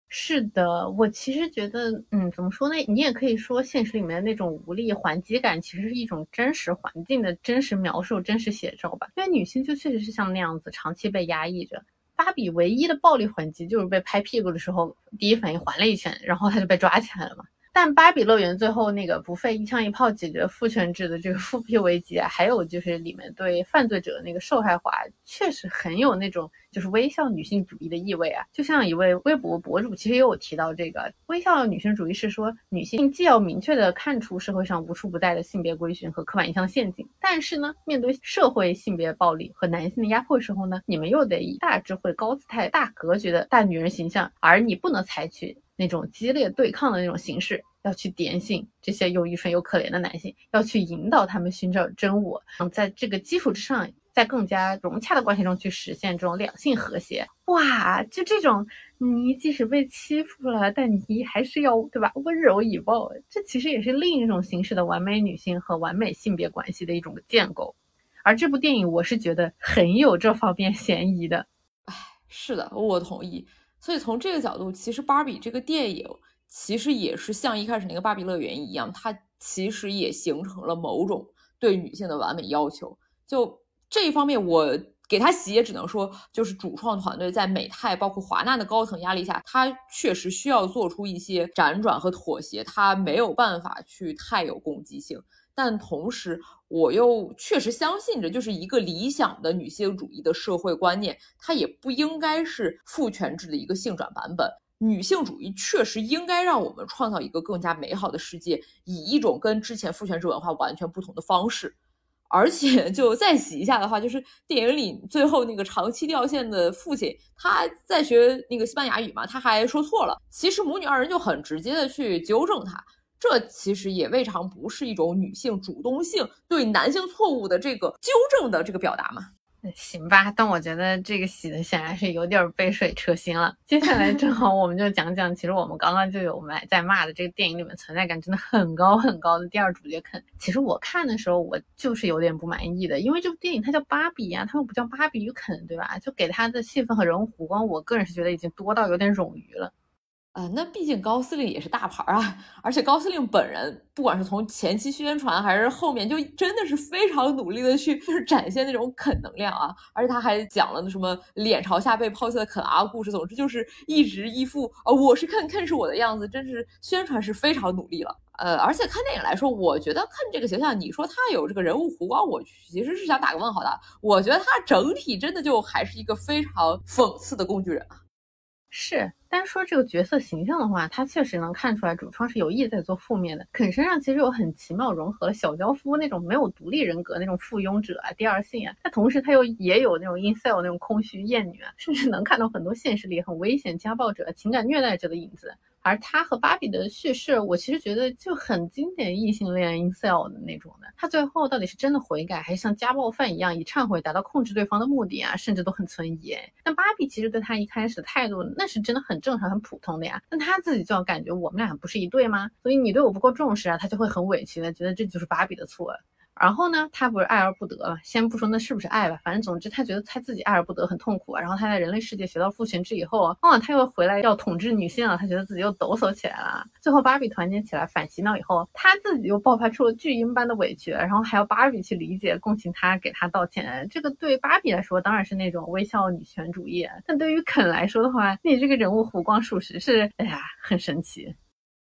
是的，我其实觉得，嗯，怎么说呢？你也可以说现实里面那种无力还击感，其实是一种真实环境的真实描述、真实写照吧。因为女性就确实是像那样子，长期被压抑着。芭比唯一的暴力还击就是被拍屁股的时候，第一反应还了一拳，然后她就被抓起来了嘛。但芭比乐园最后那个不费一枪一炮解决父权制的这个复辟危机啊，还有就是里面对犯罪者那个受害化，确实很有那种就是微笑女性主义的意味啊。就像一位微博博主其实也有提到这个微笑女性主义是说，女性既要明确的看出社会上无处不在的性别规训和刻板印象陷阱，但是呢，面对社会性别暴力和男性的压迫时候呢，你们又得以大智慧、高姿态、大格局的大女人形象，而你不能采取。那种激烈对抗的那种形式，要去点醒这些又愚蠢又可怜的男性，要去引导他们寻找真我，在这个基础之上，在更加融洽的关系中去实现这种两性和谐。哇，就这种，你即使被欺负了，但你还是要对吧？温柔以报，这其实也是另一种形式的完美女性和完美性别关系的一种建构。而这部电影，我是觉得很有这方面 嫌疑的。哎，是的，我同意。所以从这个角度，其实芭比这个电影其实也是像一开始那个芭比乐园一样，它其实也形成了某种对女性的完美要求。就这一方面，我给他洗，也只能说，就是主创团队在美泰包括华纳的高层压力下，他确实需要做出一些辗转和妥协，他没有办法去太有攻击性。但同时，我又确实相信着，就是一个理想的女性主义的社会观念，它也不应该是父权制的一个性转版本。女性主义确实应该让我们创造一个更加美好的世界，以一种跟之前父权制文化完全不同的方式。而且就再洗一下的话，就是电影里最后那个长期掉线的父亲，他在学那个西班牙语嘛，他还说错了。其实母女二人就很直接的去纠正他，这其实也未尝不是一种女性主动性对男性错误的这个纠正的这个表达嘛。行吧，但我觉得这个洗的显然是有点杯水车薪了。接下来正好我们就讲讲，其实我们刚刚就有买在骂的这个电影里面存在感真的很高很高的第二主角肯。其实我看的时候我就是有点不满意的，因为这部电影它叫芭比呀，它又不叫芭比与肯，对吧？就给他的戏份和人物弧光，我个人是觉得已经多到有点冗余了。啊，那毕竟高司令也是大牌啊，而且高司令本人，不管是从前期宣传还是后面，就真的是非常努力的去就是展现那种肯能量啊，而且他还讲了那什么脸朝下被抛弃的肯啊故事，总之就是一直一副啊我是肯肯是我的样子，真是宣传是非常努力了。呃，而且看电影来说，我觉得看这个形象，你说他有这个人物弧光，我其实是想打个问号的。我觉得他整体真的就还是一个非常讽刺的工具人啊。是，单说这个角色形象的话，他确实能看出来主创是有意在做负面的。肯身上其实有很奇妙融合了小娇夫那种没有独立人格那种附庸者啊、第二性啊，但同时他又也有那种 incel 那种空虚厌女啊，甚至能看到很多现实里很危险家暴者、情感虐待者的影子。而他和芭比的叙事，我其实觉得就很经典异性恋 incel 的那种的。他最后到底是真的悔改，还是像家暴犯一样以忏悔达到控制对方的目的啊？甚至都很存疑。但芭比其实对他一开始的态度，那是真的很正常、很普通的呀。但他自己就要感觉我们俩不是一对吗？所以你对我不够重视啊，他就会很委屈的，觉得这就是芭比的错。然后呢，他不是爱而不得了。先不说那是不是爱吧，反正总之他觉得他自己爱而不得，很痛苦啊。然后他在人类世界学到父权制以后，啊，他又回来要统治女性了，他觉得自己又抖擞起来了。最后芭比团结起来反洗脑以后，他自己又爆发出了巨婴般的委屈，然后还要芭比去理解、共情他，给他道歉。这个对芭比来说当然是那种微笑女权主义，但对于肯来说的话，你这个人物弧光属实是，哎呀，很神奇。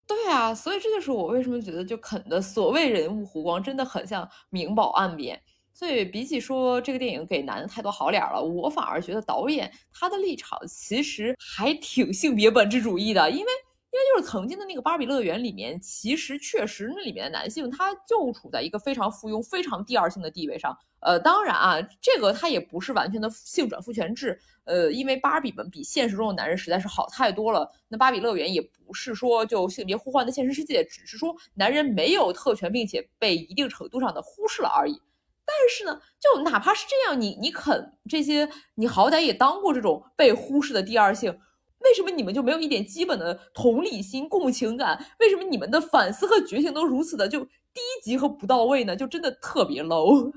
对啊，所以这就是我为什么觉得就肯的所谓人物弧光真的很像明宝暗贬。所以比起说这个电影给男的太多好脸了，我反而觉得导演他的立场其实还挺性别本质主义的，因为。因为就是曾经的那个芭比乐园里面，其实确实那里面的男性他就处在一个非常附庸、非常第二性的地位上。呃，当然啊，这个他也不是完全的性转父权制。呃，因为芭比们比现实中的男人实在是好太多了。那芭比乐园也不是说就性别互换的现实世界，只是说男人没有特权，并且被一定程度上的忽视了而已。但是呢，就哪怕是这样，你你肯这些，你好歹也当过这种被忽视的第二性。为什么你们就没有一点基本的同理心、共情感？为什么你们的反思和觉醒都如此的就低级和不到位呢？就真的特别 low。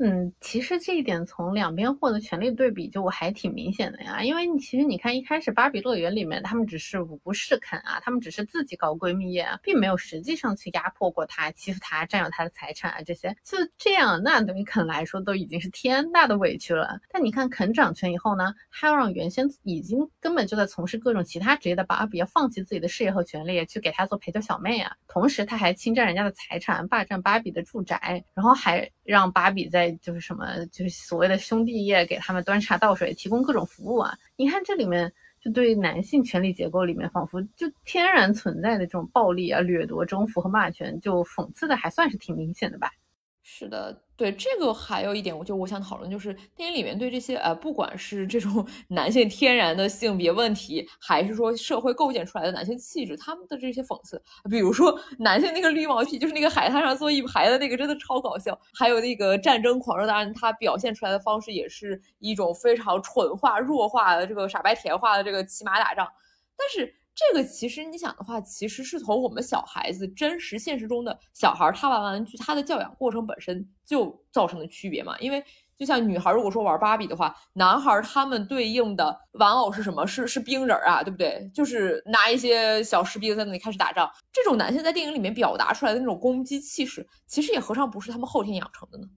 嗯，其实这一点从两边获得权力对比就还挺明显的呀。因为你其实你看一开始芭比乐园里面，他们只是无视肯啊，他们只是自己搞闺蜜啊，并没有实际上去压迫过他、欺负他、占有他的财产啊这些。就这样，那对于肯来说都已经是天大的委屈了。但你看肯掌权以后呢，他要让原先已经根本就在从事各种其他职业的芭比要放弃自己的事业和权利，去给他做陪酒小妹啊。同时他还侵占人家的财产，霸占芭比的住宅，然后还让芭比在就是什么，就是所谓的兄弟业，给他们端茶倒水，提供各种服务啊！你看这里面，就对男性权力结构里面，仿佛就天然存在的这种暴力啊、掠夺、征服和霸权，就讽刺的还算是挺明显的吧。是的，对这个还有一点，我就我想讨论，就是电影里面对这些呃，不管是这种 男性天然的性别问题，还是说社会构建出来的男性气质，他们的这些讽刺，比如说 男性那个绿毛皮，就是那个海滩上坐一排的那个，真的超搞笑。还有那个战争狂热，当然他表现出来的方式也是一种非常蠢化、弱化的这个傻白甜化的这个骑马打仗，但是。这个其实你想的话，其实是从我们小孩子真实现实中的小孩他玩玩具，他的教养过程本身就造成的区别嘛。因为就像女孩如果说玩芭比的话，男孩他们对应的玩偶是什么？是是冰人啊，对不对？就是拿一些小士兵在那里开始打仗。这种男性在电影里面表达出来的那种攻击气势，其实也何尝不是他们后天养成的呢？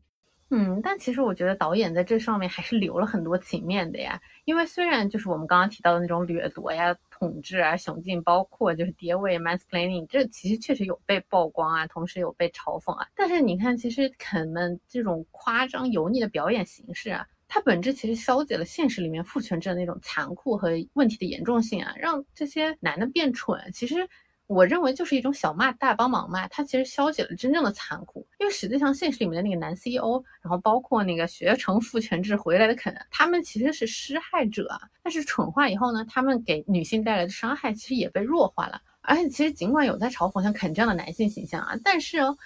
嗯，但其实我觉得导演在这上面还是留了很多情面的呀。因为虽然就是我们刚刚提到的那种掠夺呀、统治啊、雄竞，包括就是爹位 mansplaining，这其实确实有被曝光啊，同时有被嘲讽啊。但是你看，其实肯们这种夸张油腻的表演形式啊，它本质其实消解了现实里面父权制的那种残酷和问题的严重性啊，让这些男的变蠢。其实。我认为就是一种小骂大帮忙嘛，它其实消解了真正的残酷。因为实际上现实里面的那个男 CEO，然后包括那个学成父权制回来的肯，他们其实是施害者啊，但是蠢化以后呢，他们给女性带来的伤害其实也被弱化了。而且其实尽管有在嘲讽像肯这样的男性形象啊，但是哦。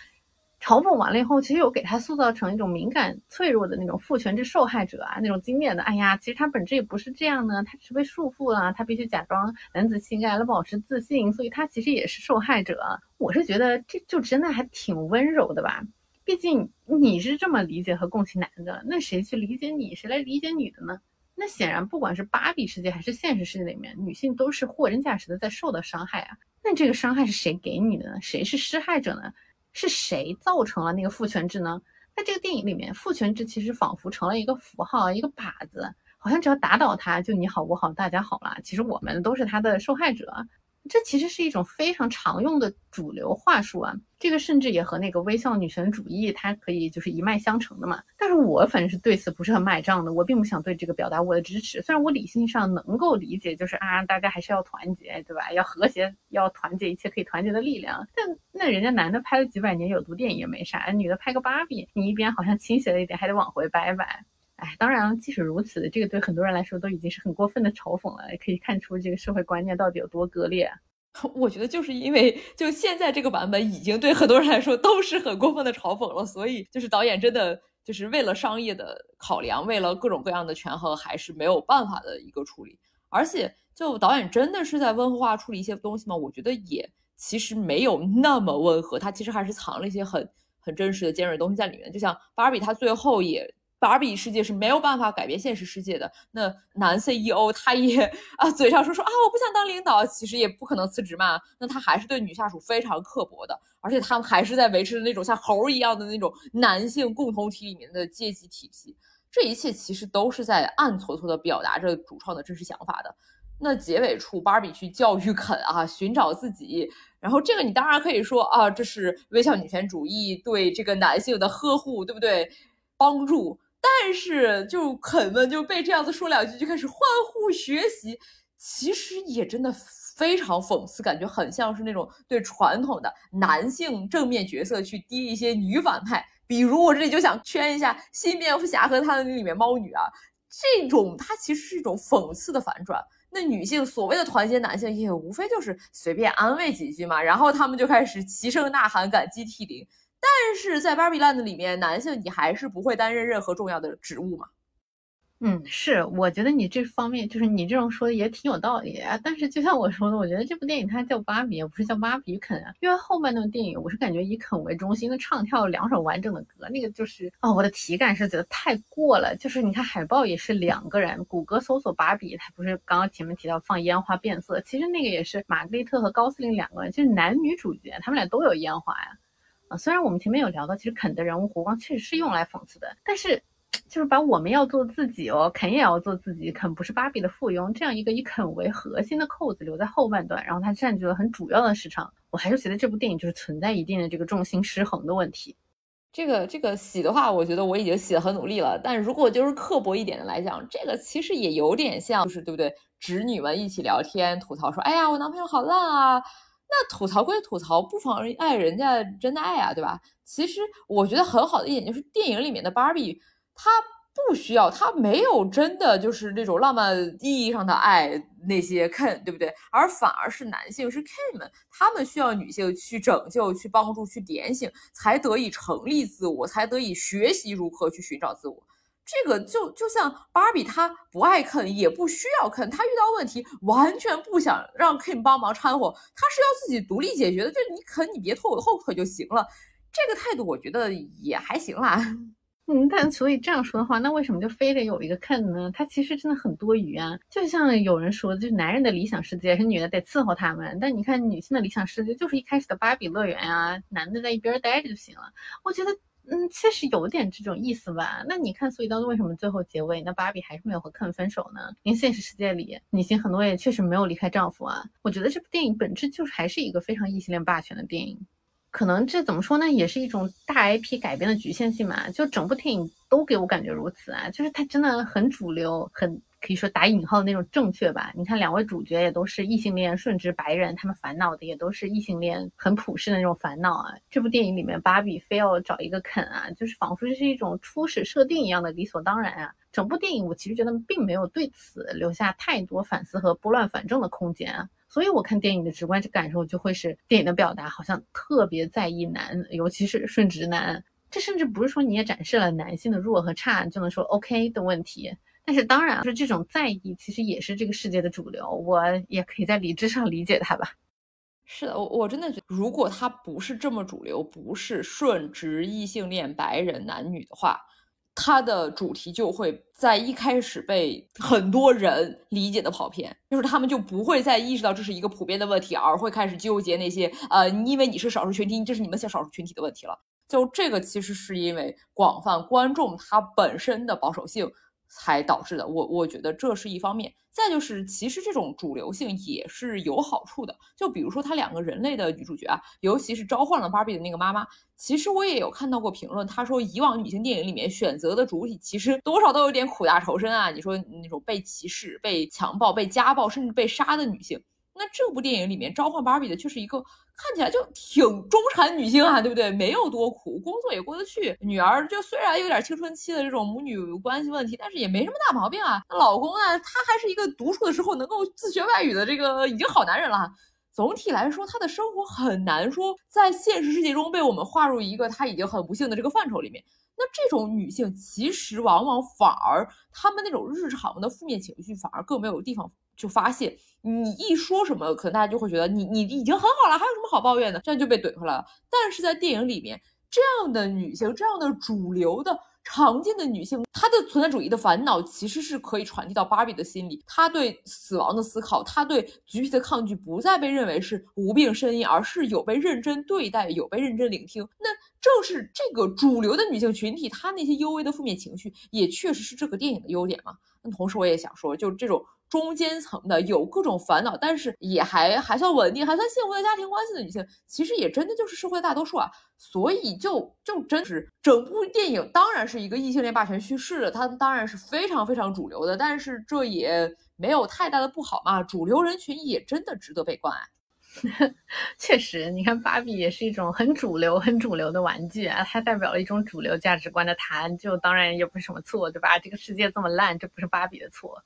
嘲讽完了以后，其实有给他塑造成一种敏感、脆弱的那种父权制受害者啊，那种经典的，哎呀，其实他本质也不是这样的，他是被束缚了，他必须假装男子气概来保持自信，所以他其实也是受害者。我是觉得这就真的还挺温柔的吧，毕竟你是这么理解和共情男的，那谁去理解你，谁来理解女的呢？那显然，不管是芭比世界还是现实世界里面，女性都是货真价实的在受到伤害啊。那这个伤害是谁给你的呢？谁是施害者呢？是谁造成了那个父权制呢？在这个电影里面，父权制其实仿佛成了一个符号，一个靶子，好像只要打倒他，就你好我好大家好了。其实我们都是他的受害者。这其实是一种非常常用的主流话术啊，这个甚至也和那个微笑女权主义它可以就是一脉相承的嘛。但是我反正是对此不是很买账的，我并不想对这个表达我的支持。虽然我理性上能够理解，就是啊，大家还是要团结，对吧？要和谐，要团结一切可以团结的力量。但那人家男的拍了几百年有毒电影也没啥，女的拍个芭比，你一边好像倾斜了一点，还得往回掰掰。哎，当然，即使如此，这个对很多人来说都已经是很过分的嘲讽了，也可以看出这个社会观念到底有多割裂。我觉得就是因为就现在这个版本已经对很多人来说都是很过分的嘲讽了，所以就是导演真的就是为了商业的考量，为了各种各样的权衡，还是没有办法的一个处理。而且，就导演真的是在温和化处理一些东西吗？我觉得也其实没有那么温和，他其实还是藏了一些很很真实的尖锐东西在里面。就像芭比，他最后也。芭比世界是没有办法改变现实世界的。那男 CEO 他也啊，嘴上说说啊，我不想当领导，其实也不可能辞职嘛。那他还是对女下属非常刻薄的，而且他们还是在维持着那种像猴一样的那种男性共同体里面的阶级体系。这一切其实都是在暗搓搓的表达着主创的真实想法的。那结尾处，芭比去教育肯啊，寻找自己，然后这个你当然可以说啊，这是微笑女权主义对这个男性的呵护，对不对？帮助。但是就肯们就被这样子说两句就开始欢呼学习，其实也真的非常讽刺，感觉很像是那种对传统的男性正面角色去滴一些女反派，比如我这里就想圈一下新蝙蝠侠和他的那里面猫女啊，这种它其实是一种讽刺的反转。那女性所谓的团结男性也无非就是随便安慰几句嘛，然后他们就开始齐声呐喊感激涕零。但是在芭比 land 里面，男性你还是不会担任任何重要的职务嘛？嗯，是，我觉得你这方面就是你这种说的也挺有道理。但是就像我说的，我觉得这部电影它叫芭比，不是叫芭比肯啊。因为后半段电影，我是感觉以肯为中心的唱跳两首完整的歌，那个就是啊，我的体感是觉得太过了。就是你看海报也是两个人，谷歌搜索芭比，它不是刚刚前面提到放烟花变色，其实那个也是玛格丽特和高司令两个人，就是男女主角，他们俩都有烟花呀。啊虽然我们前面有聊到，其实肯的人物弧光确实是用来讽刺的，但是就是把我们要做自己哦，肯也要做自己，肯不是芭比的附庸，这样一个以肯为核心的扣子留在后半段，然后它占据了很主要的市场，我还是觉得这部电影就是存在一定的这个重心失衡的问题。这个这个洗的话，我觉得我已经洗的很努力了，但如果就是刻薄一点的来讲，这个其实也有点像，就是对不对？侄女们一起聊天吐槽说，哎呀，我男朋友好烂啊。那吐槽归吐槽，不妨碍人家真的爱啊，对吧？其实我觉得很好的一点就是，电影里面的芭比，她不需要，她没有真的就是那种浪漫意义上的爱那些 Ken，对不对？而反而是男性是 k 们，他们需要女性去拯救、去帮助、去点醒，才得以成立自我，才得以学习如何去寻找自我。这个就就像芭比，她不爱肯，也不需要肯，她遇到问题完全不想让 Ken 帮忙掺和，她是要自己独立解决的。就你肯，你别拖我的后腿就行了。这个态度我觉得也还行啦。嗯，但所以这样说的话，那为什么就非得有一个 Ken 呢？他其实真的很多余啊。就像有人说，就是男人的理想世界是女的得伺候他们，但你看女性的理想世界就是一开始的芭比乐园啊，男的在一边待着就行了。我觉得，嗯，确实有点这种意思吧。那你看，所以到底为什么最后结尾，那芭比还是没有和 Ken 分手呢？因为现实世界里，女性很多也确实没有离开丈夫啊。我觉得这部电影本质就是还是一个非常异性恋霸权的电影。可能这怎么说呢，也是一种大 IP 改编的局限性嘛。就整部电影都给我感觉如此啊，就是它真的很主流，很可以说打引号的那种正确吧。你看两位主角也都是异性恋，顺直白人，他们烦恼的也都是异性恋，很普世的那种烦恼啊。这部电影里面，芭比非要找一个肯啊，就是仿佛这是一种初始设定一样的理所当然啊。整部电影我其实觉得并没有对此留下太多反思和拨乱反正的空间啊。所以我看电影的直观感受就会是电影的表达好像特别在意男，尤其是顺直男。这甚至不是说你也展示了男性的弱和差就能说 OK 的问题。但是当然，就是这种在意其实也是这个世界的主流，我也可以在理智上理解他吧。是的，我我真的觉得，如果他不是这么主流，不是顺直异性恋白人男女的话。它的主题就会在一开始被很多人理解的跑偏，就是他们就不会再意识到这是一个普遍的问题，而会开始纠结那些呃，因为你是少数群体，这是你们小少数群体的问题了。就这个其实是因为广泛观众他本身的保守性。才导致的，我我觉得这是一方面。再就是，其实这种主流性也是有好处的。就比如说，他两个人类的女主角啊，尤其是召唤了芭比的那个妈妈，其实我也有看到过评论，他说以往女性电影里面选择的主体，其实多少都有点苦大仇深啊。你说那种被歧视、被强暴、被家暴，甚至被杀的女性。那这部电影里面召唤芭比的却是一个看起来就挺中产女性啊，对不对？没有多苦，工作也过得去。女儿就虽然有点青春期的这种母女关系问题，但是也没什么大毛病啊。老公呢，他还是一个独处的时候能够自学外语的这个已经好男人了。总体来说，他的生活很难说在现实世界中被我们划入一个他已经很不幸的这个范畴里面。那这种女性其实往往反而她们那种日常的负面情绪反而更没有地方。就发泄你一说什么，可能大家就会觉得你你已经很好了，还有什么好抱怨的？这样就被怼回来了。但是在电影里面，这样的女性，这样的主流的常见的女性，她的存在主义的烦恼其实是可以传递到芭比的心里。她对死亡的思考，她对橘皮的抗拒，不再被认为是无病呻吟，而是有被认真对待，有被认真聆听。那正是这个主流的女性群体，她那些幽微的负面情绪，也确实是这个电影的优点嘛。那同时，我也想说，就这种。中间层的有各种烦恼，但是也还还算稳定、还算幸福的家庭关系的女性，其实也真的就是社会大多数啊。所以就就真是整部电影当然是一个异性恋霸权叙事，它当然是非常非常主流的，但是这也没有太大的不好嘛。主流人群也真的值得被关爱。确实，你看芭比也是一种很主流、很主流的玩具啊，它代表了一种主流价值观的谈，就当然也不是什么错，对吧？这个世界这么烂，这不是芭比的错。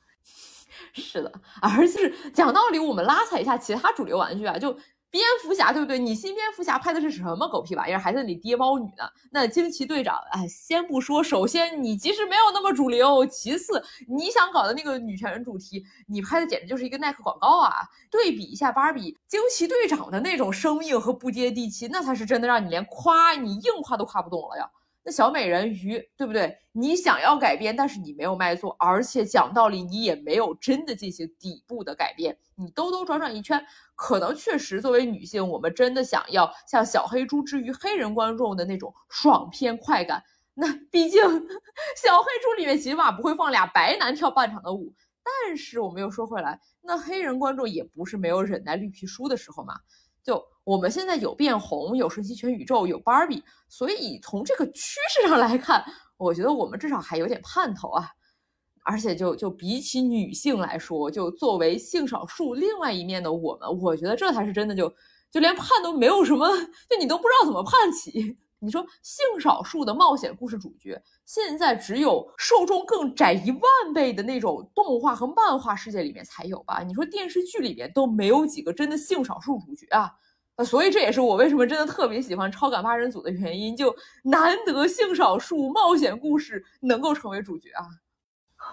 是的，而是讲道理，我们拉踩一下其他主流玩具啊，就蝙蝠侠，对不对？你新蝙蝠侠拍的是什么狗屁玩意儿，还在那里爹猫女呢？那惊奇队长，哎，先不说，首先你其实没有那么主流，其次你想搞的那个女权主题，你拍的简直就是一个耐克广告啊！对比一下芭比，惊奇队长的那种生命和不接地气，那才是真的让你连夸你硬夸都夸不动了呀。小美人鱼，对不对？你想要改变，但是你没有卖座，而且讲道理，你也没有真的进行底部的改变。你兜兜转转一圈，可能确实作为女性，我们真的想要像小黑猪之于黑人观众的那种爽片快感。那毕竟小黑猪里面起码不会放俩白男跳半场的舞。但是我们又说回来，那黑人观众也不是没有忍耐绿皮书的时候嘛。就我们现在有变红，有瞬息全宇宙，有芭比，所以从这个趋势上来看，我觉得我们至少还有点盼头啊。而且就就比起女性来说，就作为性少数另外一面的我们，我觉得这才是真的，就就连盼都没有什么，就你都不知道怎么盼起。你说性少数的冒险故事主角，现在只有受众更窄一万倍的那种动画和漫画世界里面才有吧？你说电视剧里面都没有几个真的性少数主角啊，所以这也是我为什么真的特别喜欢超感八人组的原因，就难得性少数冒险故事能够成为主角啊。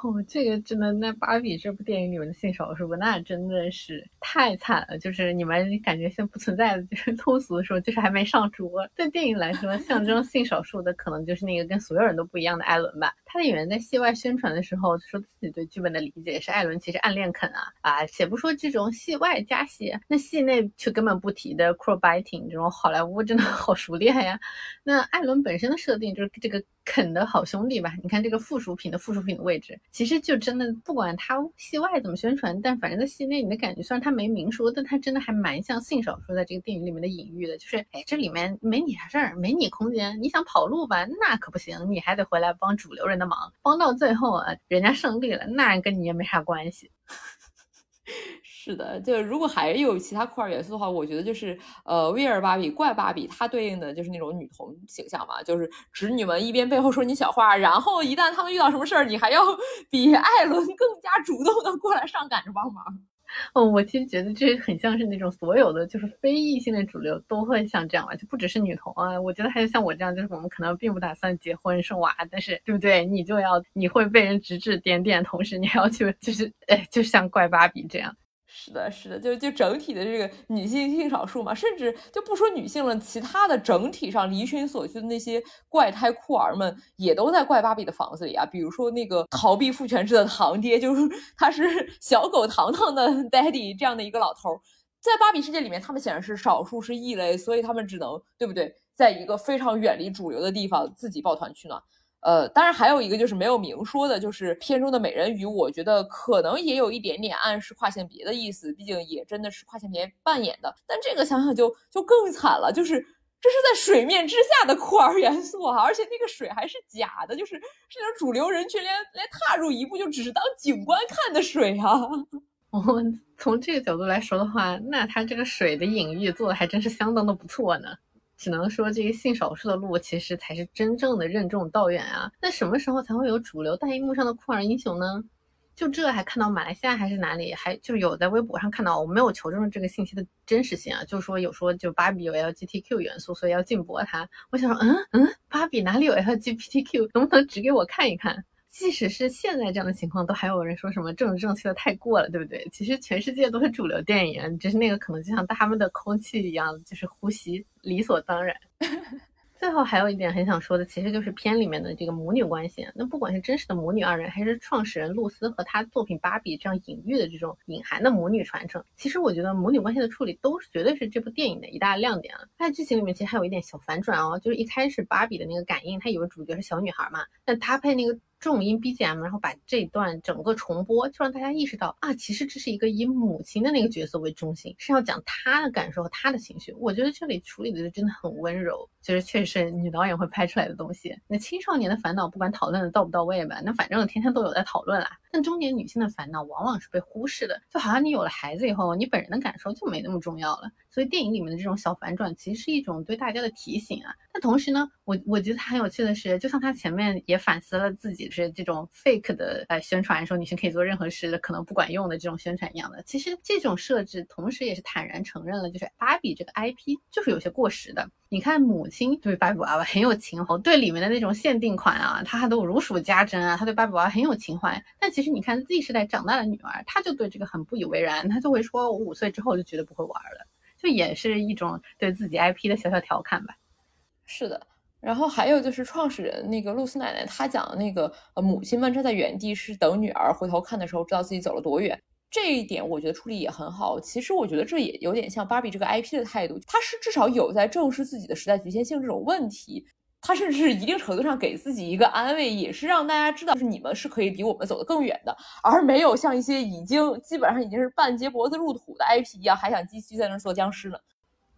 哦，这个真的，那芭比这部电影里面的性少数，那真的是太惨了。就是你们感觉像不存在的，就是通俗的说，就是还没上桌。对电影来说，象征性少数的可能就是那个跟所有人都不一样的艾伦吧。演员在戏外宣传的时候说自己对剧本的理解是艾伦其实暗恋肯啊啊，且不说这种戏外加戏，那戏内却根本不提的 crow biting 这种好莱坞真的 好熟练呀。那艾伦本身的设定就是这个肯的好兄弟吧？你看这个附属品的附属品的位置。其实就真的不管他戏外怎么宣传，但反正在戏内你的感觉，虽然他没明说，但他真的还蛮像性少数在这个电影里面的隐喻的，就是哎这里面没你啥事儿，没你空间，你想跑路吧，那可不行，你还得回来帮主流人的忙，帮到最后啊，人家胜利了，那跟你也没啥关系。是的，就如果还有其他酷儿元素的话，我觉得就是呃，威尔芭比、怪芭比，它对应的就是那种女同形象嘛，就是侄女们一边背后说你小话，然后一旦他们遇到什么事儿，你还要比艾伦更加主动的过来上赶着帮忙。哦，我其实觉得这很像是那种所有的就是非异性的主流都会像这样吧，就不只是女同啊，我觉得还有像我这样，就是我们可能并不打算结婚生娃，但是对不对？你就要你会被人指指点点，同时你还要去就是哎，就像怪芭比这样。是的，是的，就就整体的这个女性性少数嘛，甚至就不说女性了，其他的整体上离群所居的那些怪胎酷儿们，也都在怪芭比的房子里啊。比如说那个逃避父权制的堂爹，就是 他是小狗糖糖的 daddy 这样的一个老头，在芭比世界里面，他们显然是少数，是异类，所以他们只能对不对，在一个非常远离主流的地方自己抱团取暖。呃，当然还有一个就是没有明说的，就是片中的美人鱼，我觉得可能也有一点点暗示跨性别的意思，毕竟也真的是跨性别扮演的。但这个想想就就更惨了，就是这是在水面之下的酷儿元素啊，而且那个水还是假的，就是是那种主流人群连连踏入一步就只是当景观看的水啊。我从这个角度来说的话，那它这个水的隐喻做的还真是相当的不错呢。只能说这个性少数的路其实才是真正的任重道远啊！那什么时候才会有主流大荧幕上的酷儿英雄呢？就这还看到马来西亚还是哪里，还就有在微博上看到，我没有求证这个信息的真实性啊，就说有说就芭比有 LGBTQ 元素，所以要禁播它。我想说，嗯嗯，芭比哪里有 LGBTQ？能不能指给我看一看？即使是现在这样的情况，都还有人说什么政治正确的太过了，对不对？其实全世界都是主流电影，只是那个可能就像他们的空气一样，就是呼吸理所当然。最后还有一点很想说的，其实就是片里面的这个母女关系。那不管是真实的母女二人，还是创始人露丝和她作品芭比这样隐喻的这种隐含的母女传承，其实我觉得母女关系的处理都是绝对是这部电影的一大亮点啊。在剧情里面其实还有一点小反转哦，就是一开始芭比的那个感应，她以为主角是小女孩嘛，但搭配那个。重音 BGM，然后把这段整个重播，就让大家意识到啊，其实这是一个以母亲的那个角色为中心，是要讲她的感受和、她的情绪。我觉得这里处理的就真的很温柔，就是确实是女导演会拍出来的东西。那青少年的烦恼，不管讨论的到不到位吧，那反正天天都有在讨论啦。但中年女性的烦恼往往是被忽视的，就好像你有了孩子以后，你本人的感受就没那么重要了。所以电影里面的这种小反转，其实是一种对大家的提醒啊。但同时呢，我我觉得很有趣的是，就像他前面也反思了自己就是这种 fake 的呃宣传，说女性可以做任何事，可能不管用的这种宣传一样的。其实这种设置，同时也是坦然承认了，就是芭比这个 IP 就是有些过时的。你看，母亲对芭比娃娃很有情怀，对里面的那种限定款啊，她都如数家珍啊，她对芭比娃娃很有情怀。但其实你看 Z 时代长大的女儿，她就对这个很不以为然，她就会说：“我五岁之后就绝对不会玩了。”就也是一种对自己 IP 的小小调侃吧。是的，然后还有就是创始人那个露丝奶奶，她讲的那个呃，母亲们站在原地是等女儿回头看的时候，知道自己走了多远。这一点我觉得处理也很好。其实我觉得这也有点像芭比这个 IP 的态度，它是至少有在正视自己的时代局限性这种问题，它甚至是一定程度上给自己一个安慰，也是让大家知道，就是你们是可以比我们走得更远的，而没有像一些已经基本上已经是半截脖子入土的 IP 一样，还想继续在那做僵尸呢。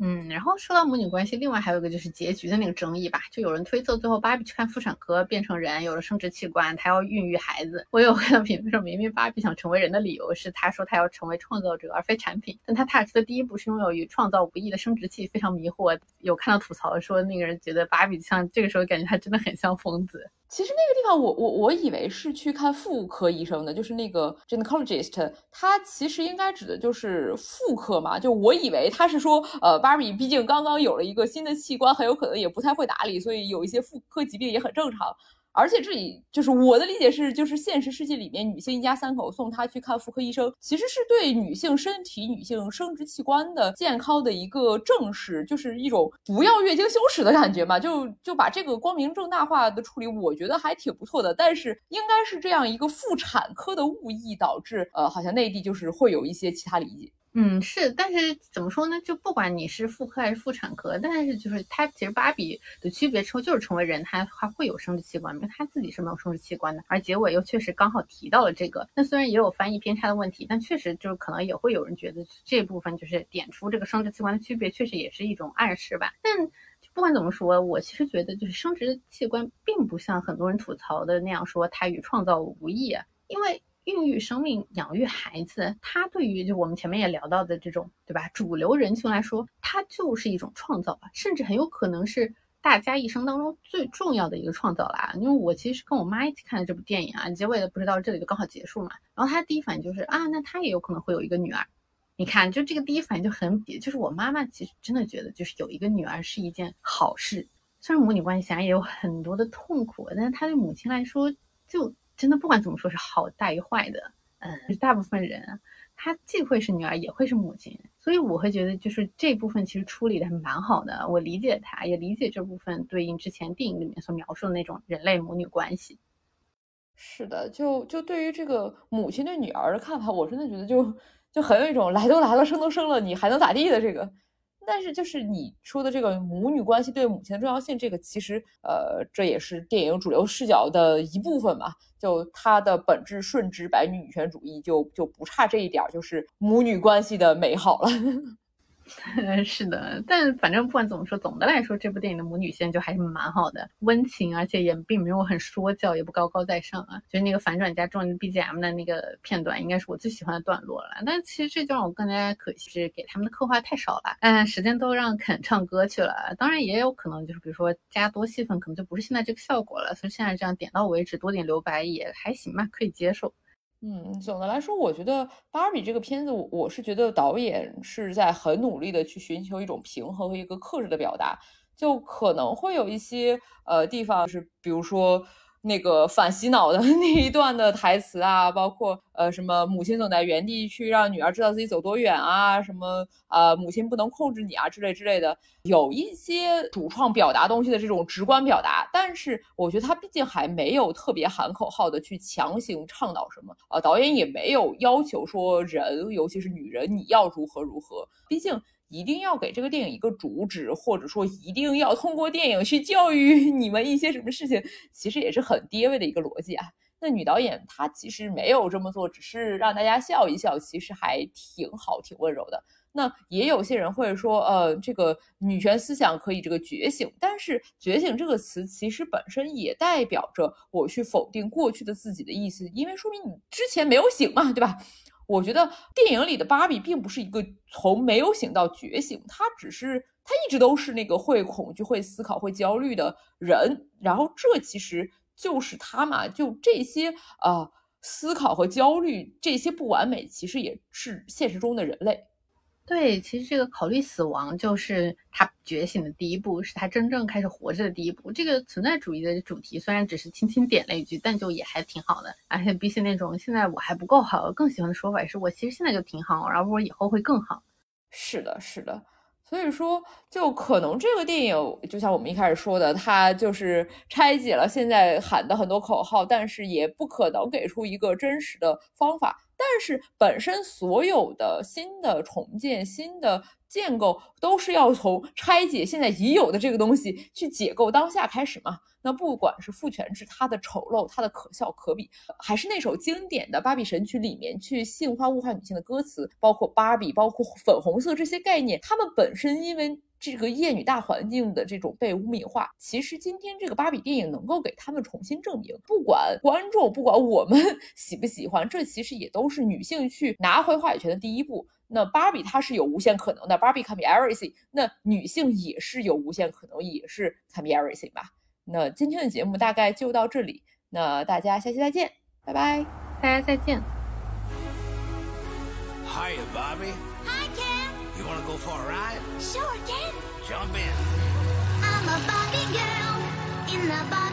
嗯，然后说到母女关系，另外还有一个就是结局的那个争议吧，就有人推测最后芭比去看妇产科变成人，有了生殖器官，她要孕育孩子。我有看到 评论说，明明芭比想成为人的理由是她说她要成为创造者而非产品，但她踏出的第一步是拥有与创造无异的生殖器，非常迷惑。有看到吐槽说那个人觉得芭比像这个时候感觉她真的很像疯子。其实那个地方，我我我以为是去看妇科医生的，就是那个 gynecologist，他其实应该指的就是妇科嘛。就我以为他是说，呃，，Barbie 毕竟刚刚有了一个新的器官，很有可能也不太会打理，所以有一些妇科疾病也很正常。而且这里就是我的理解是，就是现实世界里面女性一家三口送她去看妇科医生，其实是对女性身体、女性生殖器官的健康的一个正视，就是一种不要月经羞耻的感觉嘛。就就把这个光明正大化的处理，我觉得还挺不错的。但是应该是这样一个妇产科的误译导致，呃，好像内地就是会有一些其他理解。嗯，是，但是怎么说呢？就不管你是妇科还是妇产科，但是就是它其实芭比的区别成就是成为人，它还会有生殖器官，因为它自己是没有生殖器官的。而结尾又确实刚好提到了这个，那虽然也有翻译偏差的问题，但确实就是可能也会有人觉得这部分就是点出这个生殖器官的区别，确实也是一种暗示吧。但不管怎么说，我其实觉得就是生殖器官并不像很多人吐槽的那样说它与创造无异，因为。孕育生命、养育孩子，它对于就我们前面也聊到的这种，对吧？主流人群来说，它就是一种创造吧，甚至很有可能是大家一生当中最重要的一个创造啦。因为我其实跟我妈一起看的这部电影啊，结尾的不是到这里就刚好结束嘛。然后她第一反应就是啊，那她也有可能会有一个女儿。你看，就这个第一反应就很比，就是我妈妈其实真的觉得，就是有一个女儿是一件好事。虽然母女关系啊也有很多的痛苦，但是她对母亲来说就。真的不管怎么说，是好大于坏的。嗯，大部分人啊，她既会是女儿，也会是母亲，所以我会觉得，就是这部分其实处理的还蛮好的。我理解他，也理解这部分对应之前电影里面所描述的那种人类母女关系。是的，就就对于这个母亲对女儿的看法，我真的觉得就就很有一种来都来了，生都生了，你还能咋地的这个。但是，就是你说的这个母女关系对母亲的重要性，这个其实，呃，这也是电影主流视角的一部分嘛。就它的本质顺直白女女权主义，就就不差这一点儿，就是母女关系的美好了。是的，但反正不管怎么说，总的来说，这部电影的母女线就还是蛮好的，温情，而且也并没有很说教，也不高高在上啊。就是那个反转加重 BGM 的那个片段，应该是我最喜欢的段落了。但其实这就让我更加可惜，是给他们的刻画太少了。嗯，时间都让肯唱歌去了，当然也有可能就是比如说加多戏份，可能就不是现在这个效果了。所以现在这样点到为止，多点留白也还行吧，可以接受。嗯，总的来说，我觉得《芭比》这个片子，我我是觉得导演是在很努力的去寻求一种平衡和一个克制的表达，就可能会有一些呃地方就是，比如说。那个反洗脑的 那一段的台词啊，包括呃什么母亲总在原地去让女儿知道自己走多远啊，什么呃母亲不能控制你啊之类之类的，有一些主创表达东西的这种直观表达，但是我觉得他毕竟还没有特别喊口号的去强行倡导什么，呃导演也没有要求说人，尤其是女人你要如何如何，毕竟。一定要给这个电影一个主旨，或者说一定要通过电影去教育 你们一些什么事情，其实也是很爹味的一个逻辑啊。那女导演她其实没有这么做，只是让大家笑一笑，其实还挺好、挺温柔的。那也有些人会说，呃，这个女权思想可以这个觉醒，但是觉醒这个词其实本身也代表着我去否定过去的自己的意思，因为说明你之前没有醒嘛，对吧？我觉得电影里的芭比并不是一个从没有醒到觉醒，她只是她一直都是那个会恐惧、会思考、会焦虑的人。然后这其实就是她嘛，就这些啊思考和焦虑，这些不完美，其实也是现实中的人类。对，其实这个考虑死亡就是他觉醒的第一步，是他真正开始活着的第一步。这个存在主义的主题虽然只是轻轻点了一句，但就也还挺好的。而且比起那种现在我还不够好，更喜欢的说法是我其实现在就挺好，然后我以后会更好。是的，是的。所以说，就可能这个电影就像我们一开始说的，它就是拆解了现在喊的很多口号，但是也不可能给出一个真实的方法。但是本身所有的新的重建、新的建构，都是要从拆解现在已有的这个东西去解构当下开始嘛？那不管是父权制，它的丑陋、它的可笑可比，还是那首经典的《芭比神曲》里面去性化物化女性的歌词，包括芭比、包括粉红色这些概念，它们本身因为。这个厌女大环境的这种被污名化，其实今天这个芭比电影能够给他们重新证明，不管观众，不管我们 喜不喜欢，这其实也都是女性去拿回话语权的第一步。那芭比她是有无限可能的，芭比 can be everything，那女性也是有无限可能，也是 can be everything 吧。那今天的节目大概就到这里，那大家下期再见，拜拜，大家再见。Hiya, Bobby. Hi, Ken. You want to go for a ride? Sure, Ken. Jump in. I'm a Barbie girl in the Barbie